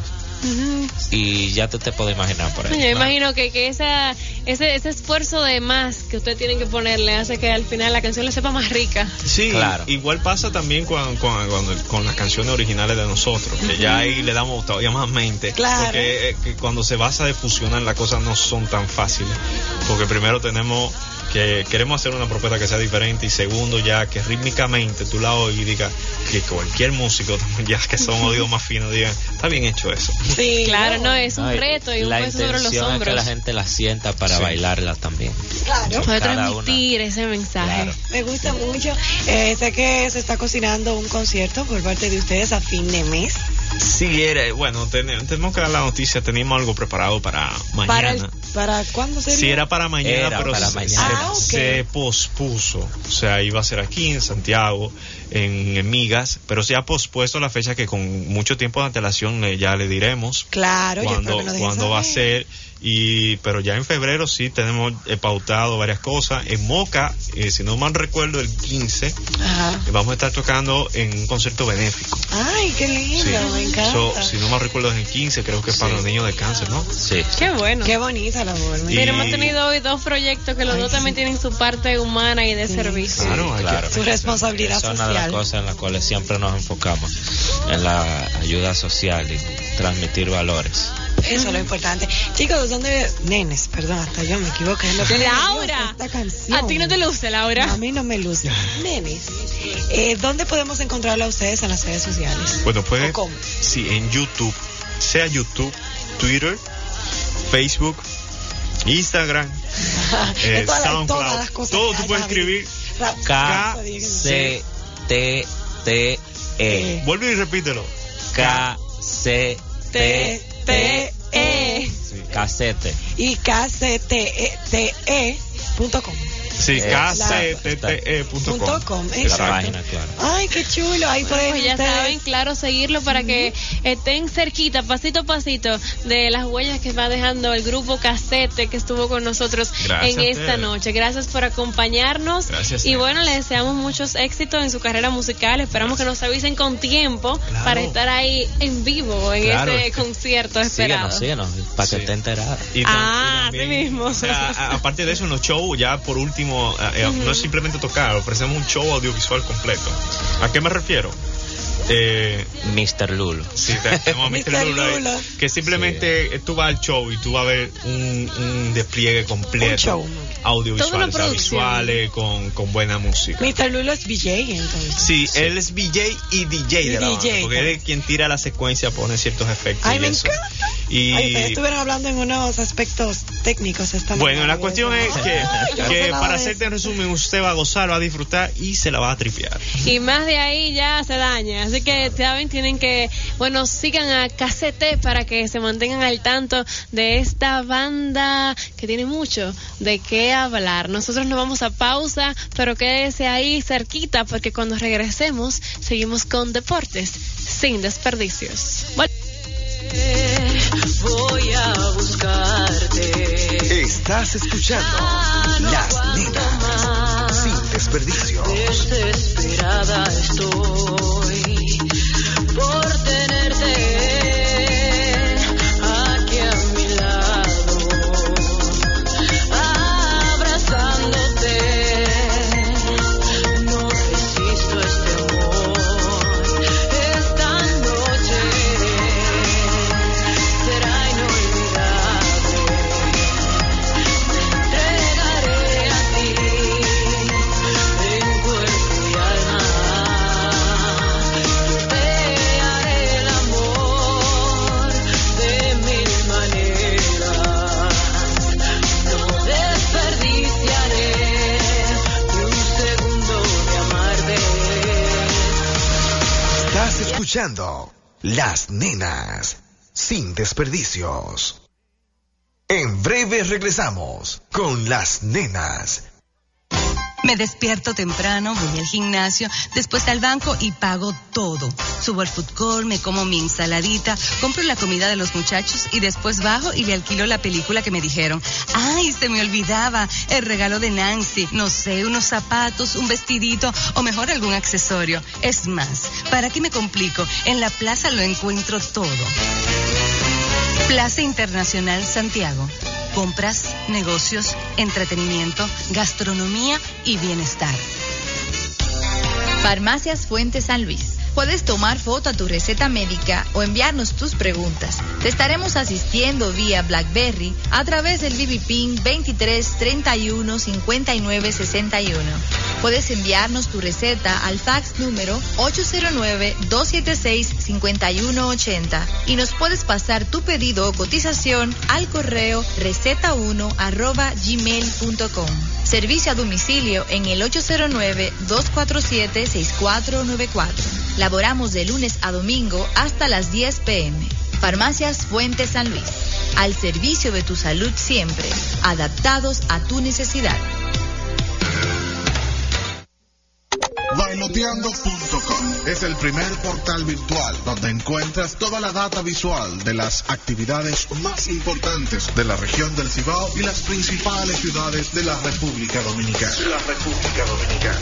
Y ya tú te puedes imaginar por ahí. Yo imagino que, que esa, ese, ese esfuerzo de más que ustedes tienen que ponerle hace que al final la canción le sepa más rica. Sí, Claro. igual pasa también con, con, con- con las canciones originales de nosotros, que ya ahí le damos todavía más mente. Claro. Porque eh, que cuando se basa de fusionar las cosas no son tan fáciles. Porque primero tenemos que queremos hacer una propuesta que sea diferente y segundo ya que rítmicamente tú la oigas y digas que cualquier músico también ya que son oídos más finos digan, está bien hecho eso. Sí, Claro, no, es un reto y un la peso sobre los intención es hombros. que la gente la sienta para Sí. bailarla también. Claro. Puede cada transmitir ese mensaje. Claro. Me gusta mucho. Eh, sé que se está cocinando un concierto por parte de ustedes a fin de mes. Sí, era, bueno, ten- tenemos que dar la noticia, teníamos algo preparado para mañana. ¿Para, el- ¿Para cuándo sería? Sí, era para mañana, Era pero para se, mañana. Se- Ah, se pospuso. O sea, iba a ser aquí en Santiago, en, en Migas, pero se ha pospuesto la fecha que con mucho tiempo de antelación eh, ya le diremos Claro, cuándo, cuándo va a ser. Y, pero ya en febrero sí tenemos eh, pautado varias cosas. En Moca, eh, si no mal recuerdo, el 15, Ajá. eh, vamos a estar tocando en un concierto benéfico. Ay, qué lindo, Sí. me encanta. So, si no mal recuerdo, es el 15, creo que es para Sí. los niños de cáncer, ¿no? Sí. Qué bueno. Qué bonita la voz. me Y- hemos tenido hoy dos proyectos que los Ay, dos también sí. tienen su parte humana y de servicio. Claro, claro. Su responsabilidad Esa es una de las social. cosas en las cuales siempre nos enfocamos, en la ayuda social y transmitir valores. Eso es lo importante. Chicos, ¿dónde? Nenes, perdón, hasta yo me equivoqué. Lo que Laura, esta canción. a ti no te luce, Laura. A mí no me luce. Nenes, eh, ¿dónde podemos encontrarla a ustedes en las redes sociales? Bueno, puede, ¿O cómo? sí, en YouTube, sea YouTube, Twitter, Facebook, Instagram, eh, todas las- SoundCloud, todas las cosas todo tú puedes escribir. K. C T T E Vuelve y repítelo. K C T T T E Casete. y kcte.com. Sí, Exacto. kctte.com. Punto com, La exacto. página, claro. Ay, qué chulo. Ahí pueden Pues ya ustedes- saben, claro, seguirlo para que estén cerquita, pasito a pasito, de las huellas que va dejando el grupo Casete que estuvo con nosotros Gracias en esta noche. Gracias por acompañarnos. Gracias, y bueno, les deseamos muchos éxitos en su carrera musical. Esperamos que nos avisen con tiempo Claro. para estar ahí en vivo en Claro. ese concierto esperado. Síguenos, síguenos, para que Sí. esté enterada. Y Ah, y así mismo. O sea, a- aparte de eso, en los shows, ya por último, eh, eh, no es simplemente tocar, ofrecemos un show audiovisual completo. ¿A qué me refiero? Eh, Mr. Lulo. Sí, te- tenemos a Mr. Mr. Lula, ahí, Lula. que simplemente eh, tú vas al show y tú vas a ver un, un despliegue completo Un show. Audiovisual, o sea, visuales con, con buena música. Mr. Lulo es VJ, entonces. Sí, él es VJ y DJ Y de la banda, porque él es quien tira la secuencia, pone ciertos efectos Ay, y me eso. encanta. Y Ay, ustedes estuvieron hablando en unos aspectos técnicos esta bueno, la de cuestión es que, Ay, no para de hacerte en resumen, usted va a gozar, va a disfrutar y se la va a tripear. Y más de ahí ya se daña. Así que, saben, tienen que, bueno, sigan a Casete para que se mantengan al tanto de esta banda que tiene mucho de qué hablar. Nosotros nos vamos a pausa, pero quédese ahí cerquita porque cuando regresemos seguimos con deportes sin desperdicios. Vol- Voy a buscarte. Estás escuchando Las Nenas sin desperdicio. Desesperada estoy por tenerte escuchando Las Nenas sin desperdicios. En breve regresamos con Las Nenas. Me despierto temprano, voy al gimnasio, después al banco y pago todo. Subo al court, me como mi ensaladita, compro la comida de los muchachos y después bajo y le alquilo la película que me dijeron. Ay, se me olvidaba, el regalo de Nancy, no sé, unos zapatos, un vestidito o mejor algún accesorio. Es más, ¿para qué me complico? En la plaza lo encuentro todo. Plaza Internacional Santiago. Compras, negocios, entretenimiento, gastronomía y bienestar. Farmacias Fuentes San Luis. Puedes tomar foto a tu receta médica o enviarnos tus preguntas. Te estaremos asistiendo vía BlackBerry a través del BBPIN 23 31 59 61. Puedes enviarnos tu receta al fax número 809-276-5180 y nos puedes pasar tu pedido o cotización al correo receta1 arroba gmail.com. Servicio a domicilio en el 809-247-6494. Laboramos de lunes a domingo hasta las 10 pm. Farmacias Fuentes San Luis. Al servicio de tu salud siempre. Adaptados a tu necesidad. Es el primer portal virtual donde encuentras toda la data visual de las actividades más importantes de la región del Cibao y las principales ciudades de la República Dominicana. La República Dominicana.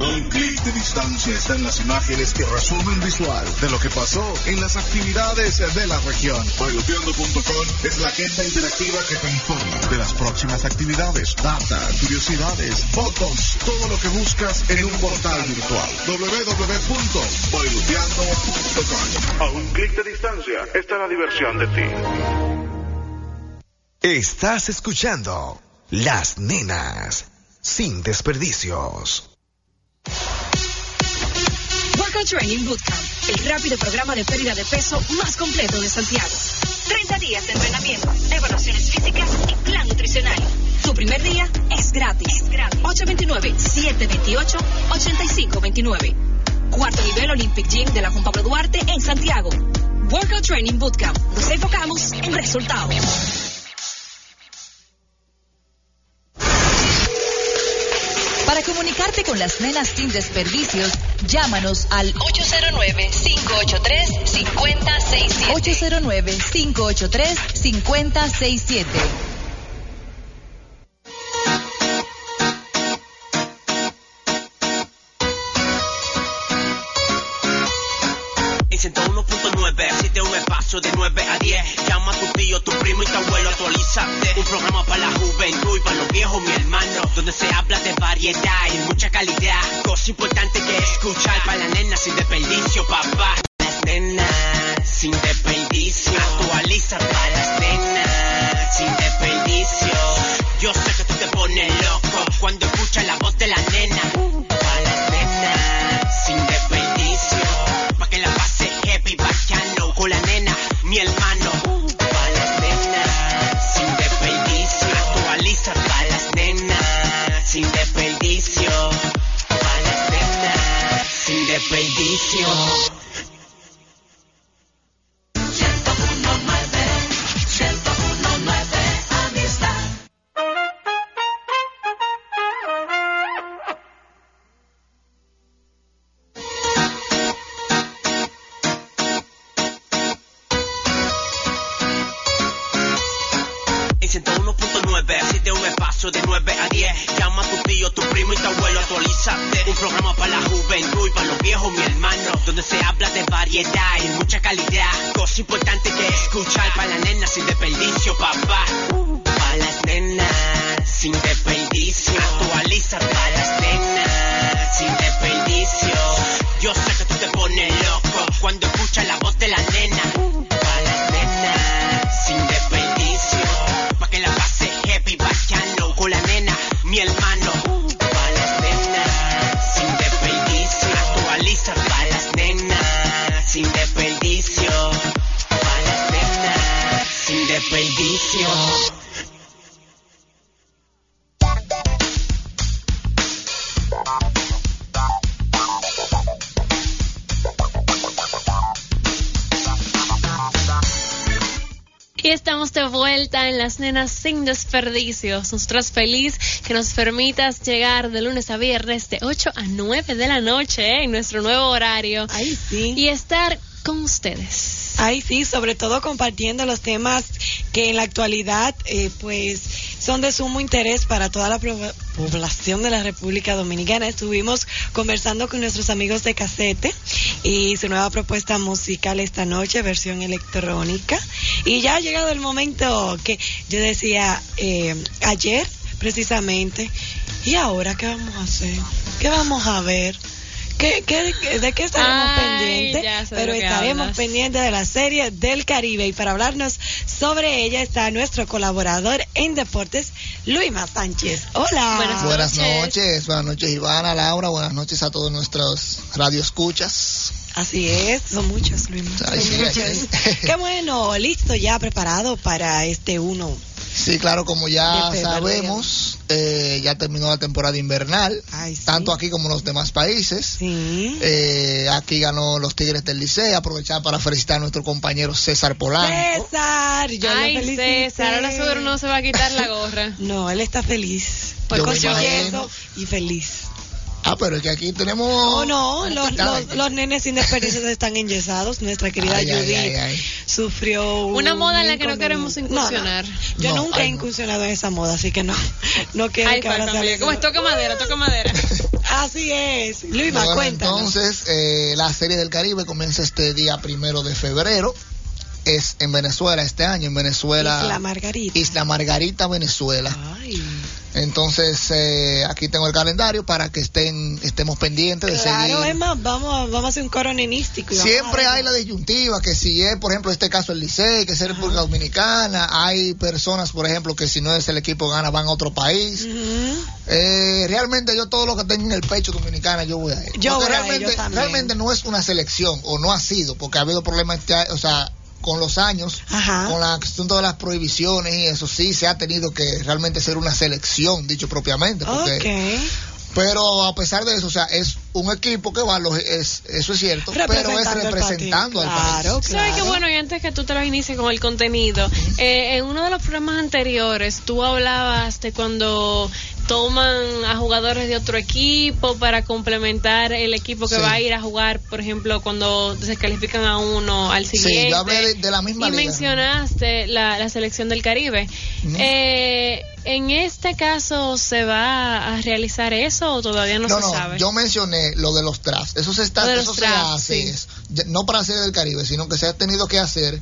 A un clic de distancia están las imágenes y resumen visual de lo que pasó en las actividades de la región. Bailoteando.com es la agenda interactiva que te informa de las próximas actividades, data, curiosidades, fotos, todo lo que buscas en un portal virtual. www.bailoteando.com. A un clic de distancia está la diversión de ti. Estás escuchando Las Nenas sin desperdicios. Workout Training Bootcamp, el rápido programa de pérdida de peso más completo de Santiago. 30 días de entrenamiento, evaluaciones físicas y plan nutricional. Tu primer día es gratis. 829-728-8529. Cuarto nivel Olympic Gym de la Juan Pablo Duarte en Santiago. Workout Training Bootcamp. Nos enfocamos en resultados. Para comunicarte con las nenas sin desperdicios, llámanos al 809-583-5067. 809-583-5067. Y mucha calidad. Cosa importante que escuchar para las nenas sin desperdicio, papá. Donde se habla de variedad y mucha calidad. Cosa importante que escuchar para las nenas sin desperdicio, papá. Para las nenas sin desperdicio. Vuelta en las nenas sin desperdicios. Nosotros feliz que nos permitas llegar de lunes a viernes de 8 a 9 de la noche ¿eh? en nuestro nuevo horario. Ahí sí. Y estar con ustedes. Ay, sí, sobre todo compartiendo los temas que en la actualidad, eh, pues, son de sumo interés para toda la población de la República Dominicana. Estuvimos conversando con nuestros amigos de Casete y su nueva propuesta musical esta noche, versión electrónica. Y ya ha llegado el momento que yo decía eh, ayer, precisamente, ¿y ahora qué vamos a hacer? ¿Qué vamos a ver? ¿Qué, qué- de qué estaremos Ay, pendientes? Pero estaremos hablas. pendientes de la serie del Caribe y para hablarnos sobre ella está nuestro colaborador en deportes, Luima Sánchez. Hola. Buenas noches, buenas noches Ivana, Laura, buenas noches a todos nuestros radioescuchas. Así es, son muchos, Luima. Ay, Son sí, muchos. ay, Qué bueno, listo ya preparado para este uno. Sí, claro, como ya sabemos, eh, ya terminó la temporada invernal, tanto aquí como en los demás países. Eh, aquí ganó los Tigres del Liceo, aprovechar para felicitar a nuestro compañero César Polanco. César, yo Ay, lo. César, ahora seguro no se va a quitar la gorra. No, él está feliz. Fue consciente imagino. y feliz. Ah, pero es que aquí tenemos... Oh, no, los, los, los nenes sin desperdicios están enyesados. Nuestra querida Ay, ay, Judy ay, ay. sufrió Una un moda en la que no queremos incursionar. No, no. Yo No, nunca he incursionado en esa moda, así que no, no quiero que ahora salga- ¿cómo es? Toca madera, toca madera. Así es. Bueno, cuéntanos. entonces, eh, la Serie del Caribe comienza este día primero de febrero. Es en Venezuela este año, en Venezuela. Isla Margarita. Isla Margarita, Venezuela. Ay. Entonces, eh, aquí tengo el calendario para que estén estemos pendientes de Claro, seguir. es más, vamos, a- vamos a hacer un coro nenístico. y vamos Siempre a- hay la disyuntiva, que si es, por ejemplo, este caso el Licey, que es República Dominicana, hay personas, por ejemplo, que si no es el equipo gana, van a otro país. Eh, realmente yo todo lo que tengo en el pecho dominicana, yo voy a ir. Yo voy a realmente, ello también. realmente no es una selección, o no ha sido, porque ha habido problemas, a- o sea, con los años, con la cuestión de las prohibiciones y eso sí, se ha tenido que realmente ser una selección, dicho propiamente. Porque, Pero a pesar de eso, o sea, es un equipo que va, los- es, eso es cierto, pero es Representando al representando al país. ¿Sabes qué bueno? Y antes que tú te lo inicies con el contenido, eh, en uno de los programas anteriores tú hablabas de cuando toman a jugadores de otro equipo para complementar el equipo que Sí. va a ir a jugar, por ejemplo, cuando descalifican a uno al Sí, siguiente. yo hablé de, de la misma y liga. mencionaste la, la selección del Caribe. Eh, ¿En este caso se va a realizar eso o todavía no, No, se no, sabe? yo mencioné lo de los drafts. Eso se está, eso se hace, sí. es, no para hacer del Caribe, sino que se ha tenido que hacer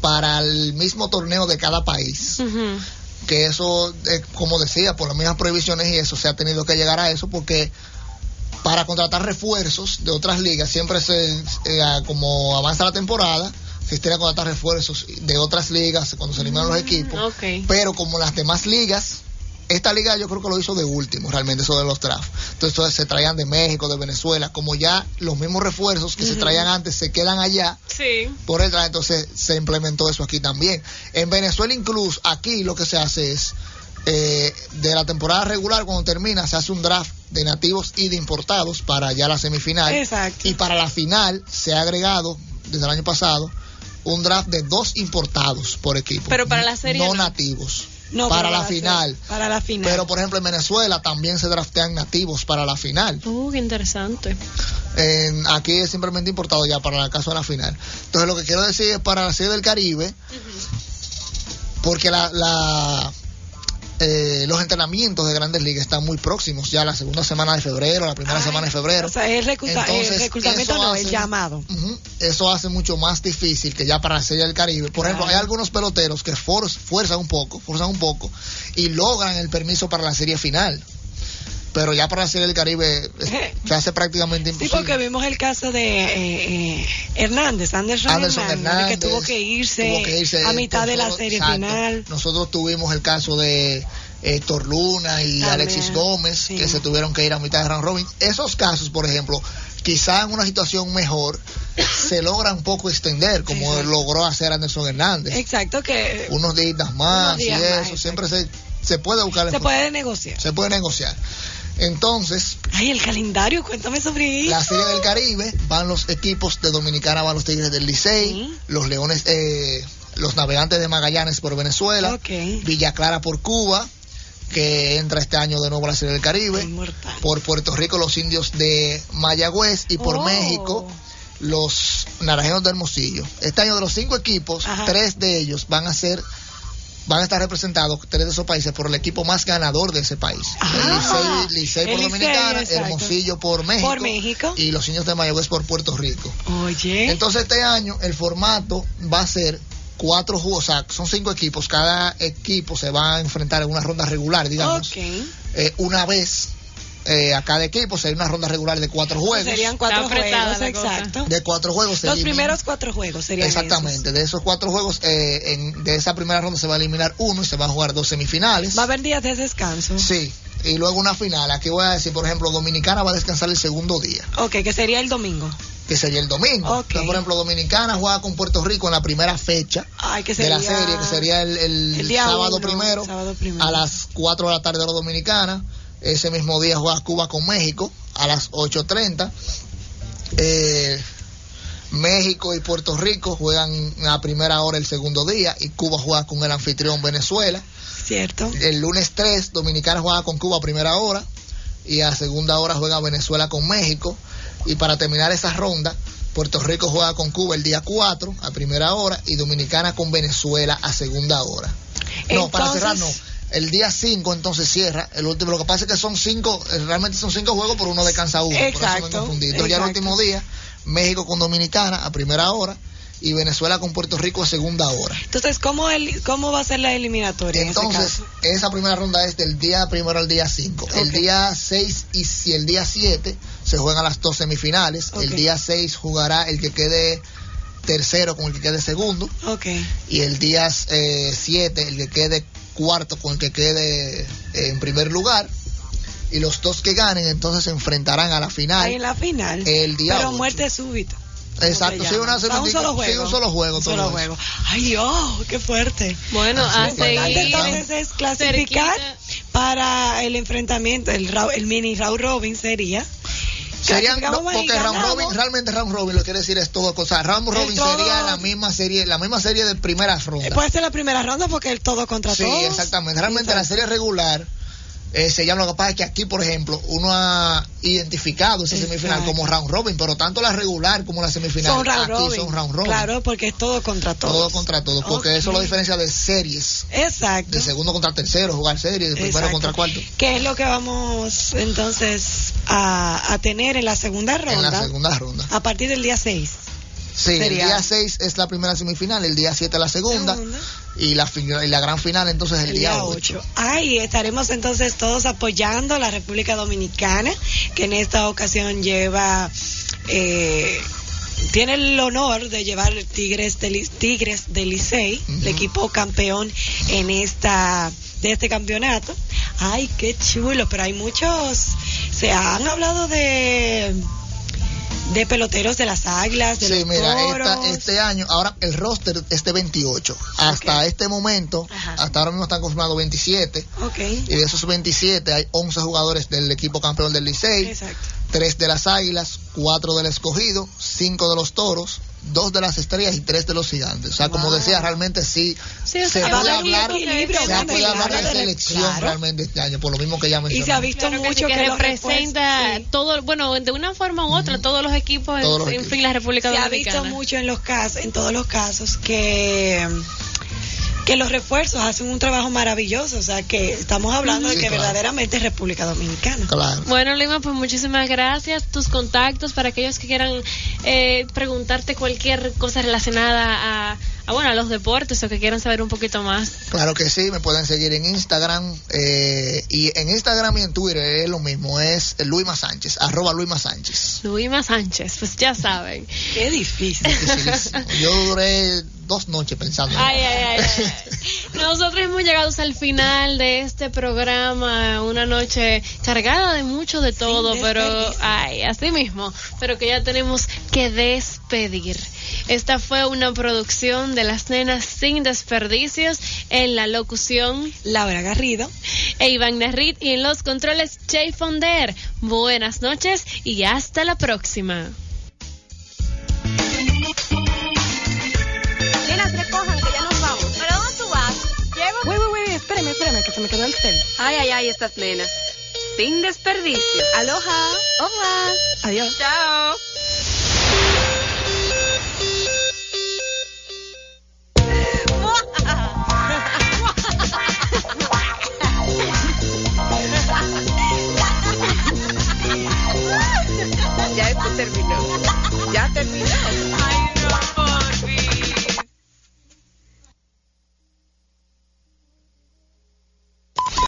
para el mismo torneo de cada país. Ujú. Que eso, eh, como decía, por las mismas prohibiciones y eso, se ha tenido que llegar a eso porque para contratar refuerzos de otras ligas, siempre se, eh, como avanza la temporada, se tiene que contratar refuerzos de otras ligas cuando se eliminan los equipos. Ok. Pero como las demás ligas, esta liga yo creo que lo hizo de último, realmente, eso de los drafts. Entonces, entonces se traían de México, de Venezuela, como ya los mismos refuerzos que se traían antes se quedan allá, Sí. por el draft, entonces se implementó eso aquí también. En Venezuela incluso, aquí lo que se hace es, eh, de la temporada regular cuando termina, se hace un draft de nativos y de importados para ya la semifinal. Exacto. Y para la final se ha agregado, desde el año pasado, un draft de dos importados por equipo. Pero para la serie No no. nativos. No, para la final. Para la final. Pero por ejemplo en Venezuela también se draftean nativos para la final. Uh, qué interesante. En- aquí es simplemente importado ya para el caso de la final. Entonces lo que quiero decir es para la serie del Caribe, porque la, la eh, los entrenamientos de grandes ligas están muy próximos, ya la segunda semana de febrero, la primera semana de febrero. O sea, el, recluta- el Entonces, reclutamiento eso no, hace- el llamado. Eso hace mucho más difícil que ya para la Serie del Caribe. Por ejemplo, hay algunos peloteros que for- fuerzan un poco, forzan un poco y logran el permiso para la serie final. Pero ya para la Serie del Caribe eh, se hace prácticamente Sí, imposible. porque vimos el caso de eh, eh, Hernández, Anderson, Anderson Hernández, que tuvo que irse, tuvo que irse a mitad de la serie exacto. final. Nosotros tuvimos el caso de Héctor Luna y También, Alexis Gómez, que se tuvieron que ir a mitad de round robin. Esos casos, por ejemplo, quizá en una situación mejor se logra un poco extender, como Exacto. logró hacer Anderson Hernández. Exacto, que Unos días más Unos días y más, eso, siempre se, se puede buscar se puede negociar. Se puede negociar. Entonces, Ay, el calendario, cuéntame sobre eso. la Serie del Caribe van los equipos de Dominicana, van los Tigres del Licey, los Leones, eh, los Navegantes de Magallanes por Venezuela, Villa Clara por Cuba, que entra este año de nuevo a la Serie del Caribe, por Puerto Rico los Indios de Mayagüez y por Oh. México los Naranjeros de Hermosillo. Este año de los cinco equipos, tres de ellos van a ser van a estar representados tres de esos países por el equipo más ganador de ese país. el Licey, por El Dominicana. Hermosillo por México, Por México. y los Indios de Mayagüez por Puerto Rico. Oye. Entonces este año el formato va a ser cuatro juegos, o sea, son cinco equipos, cada equipo se va a enfrentar en una ronda regular, digamos, Ok. eh, una vez eh, a cada equipo, sería una ronda regular de cuatro juegos. Serían cuatro juegos, exacto. De cuatro juegos. se Los elimina- primeros cuatro juegos serían Exactamente, de esos cuatro juegos, eh, en- de esa primera ronda se va a eliminar uno y se van a jugar dos semifinales. Va a haber días de descanso. Sí, y luego una final. Aquí voy a decir, por ejemplo, Dominicana va a descansar el segundo día, Ok, que sería el domingo. que sería el domingo. Entonces, por ejemplo, Dominicana juega con Puerto Rico en la primera fecha Ay, que de la serie, que sería el, el sábado, uno, primero, sábado primero. a las 4 de la tarde de la Dominicana. Ese mismo día juega Cuba con México a las 8.30. Eh, México y Puerto Rico juegan a primera hora el segundo día y Cuba juega con el anfitrión Venezuela. Cierto. El lunes 3, Dominicana juega con Cuba a primera hora y a segunda hora juega Venezuela con México. Y para terminar esa ronda, Puerto Rico juega con Cuba el día 4 a primera hora y Dominicana con Venezuela a segunda hora. No, para cerrar no. El día 5 entonces cierra. El último, lo que pasa es que son cinco, eh, realmente son cinco juegos, pero uno descansa uno. por eso me Exacto. Entonces ya el último día, México con Dominicana a primera hora y Venezuela con Puerto Rico a segunda hora. Entonces, ¿cómo, el, ¿cómo va a ser la eliminatoria en ese Entonces, esa primera ronda es del día primero al día 5. El día 6 y si el día 7 se juegan las dos semifinales. El día 6 jugará el que quede tercero con el que quede segundo. Ok. Y el día 7 el que quede cuarto con el que quede eh, en primer lugar. Y los dos que ganen entonces se enfrentarán a la final. Ahí en la final. El día Pero muerte súbita. Exacto, sí, una O sea, un solo sí, juego. un solo juego, Un solo juego. Ay, Dios, qué fuerte. Bueno, a Lo importante seguir entonces es clasificar para el enfrentamiento, el, ra- el mini round robin sería. Serían, no, porque round robin, realmente round robin lo quiere decir es todo cosa. Round El robin todo- sería la misma serie, la misma serie de primeras rondas. Puede ser la primera ronda porque el todo contra Sí, todos. exactamente. Realmente la serie regular eh, se llama, lo que pasa es que aquí, por ejemplo, uno ha identificado esa semifinal como round robin, pero tanto la regular como la semifinal Son round aquí robin. son round robin. Claro, porque es todo contra todos. Todo contra todo, porque eso es la diferencia de series. Exacto. De segundo contra tercero, jugar series, de primero Exacto. contra cuarto. ¿Qué es lo que vamos entonces a, a tener en la segunda ronda? En la segunda ronda. A partir del día 6. Sí, el día 6 es la primera semifinal, el día 7 la segunda, y la, y la gran final entonces el, El día día 8. Ay, estaremos entonces todos apoyando a la República Dominicana, que en esta ocasión lleva, eh, tiene el honor de llevar Tigres de, Tigres de Licey, el equipo campeón en esta de este campeonato. Ay, qué chulo, pero hay muchos, se han hablado de de peloteros de las águilas, de Sí, los mira, esta- este año, ahora el roster es de 28. Hasta este momento, hasta ahora mismo están confirmados 27. Ok. Y de esos 27 hay 11 jugadores del equipo campeón del Licey, Exacto. 3 de las Águilas, 4 del Escogido, 5 de los Toros, 2 de las Estrellas y 3 de los Gigantes. O sea, como decía, realmente sí, Sí, o se sea, va a puede hablar, se puede hablar de selección claro. realmente este año, por lo mismo que ya mencioné. Y se ha visto Claro que mucho sí, que, que representa sí. todo, bueno, de una forma u otra, todos los equipos, en- Todos los en, equipos. fin, la República se ha Dominicana. visto mucho en los casos, en todos los casos, que que los refuerzos hacen un trabajo maravilloso, o sea que estamos hablando de que claro. verdaderamente es República Dominicana. Claro. Bueno, Lima, pues muchísimas gracias. Tus contactos para aquellos que quieran eh, preguntarte cualquier cosa relacionada a, a, bueno, a los deportes o que quieran saber un poquito más. Claro que sí, me pueden seguir en Instagram eh, y en Instagram y en Twitter es lo mismo, es Luima Sánchez, arroba Luima Sánchez. Luima Sánchez, pues ya saben. Qué difícil. Yo duré dos noches pensando. en Ay, ay, ay, ay. Nosotros hemos llegado al final de este programa, una noche cargada de mucho de todo, pero ay, así mismo, pero que ya tenemos que despedir. Esta fue una producción de las nenas sin desperdicios en la locución Laura Garrido e Iván Narrit y en los controles Jay Fonder. Buenas noches y hasta la próxima recojan que ya nos vamos. ¿Pero dónde tú vas? Llego. Uy, uy, uy, espérame, espérame, que se me quedó el cel. Ay, ay, ay, estas nenas. Sin desperdicio. Aloha. Hola. Adiós. Chao. ya esto terminó.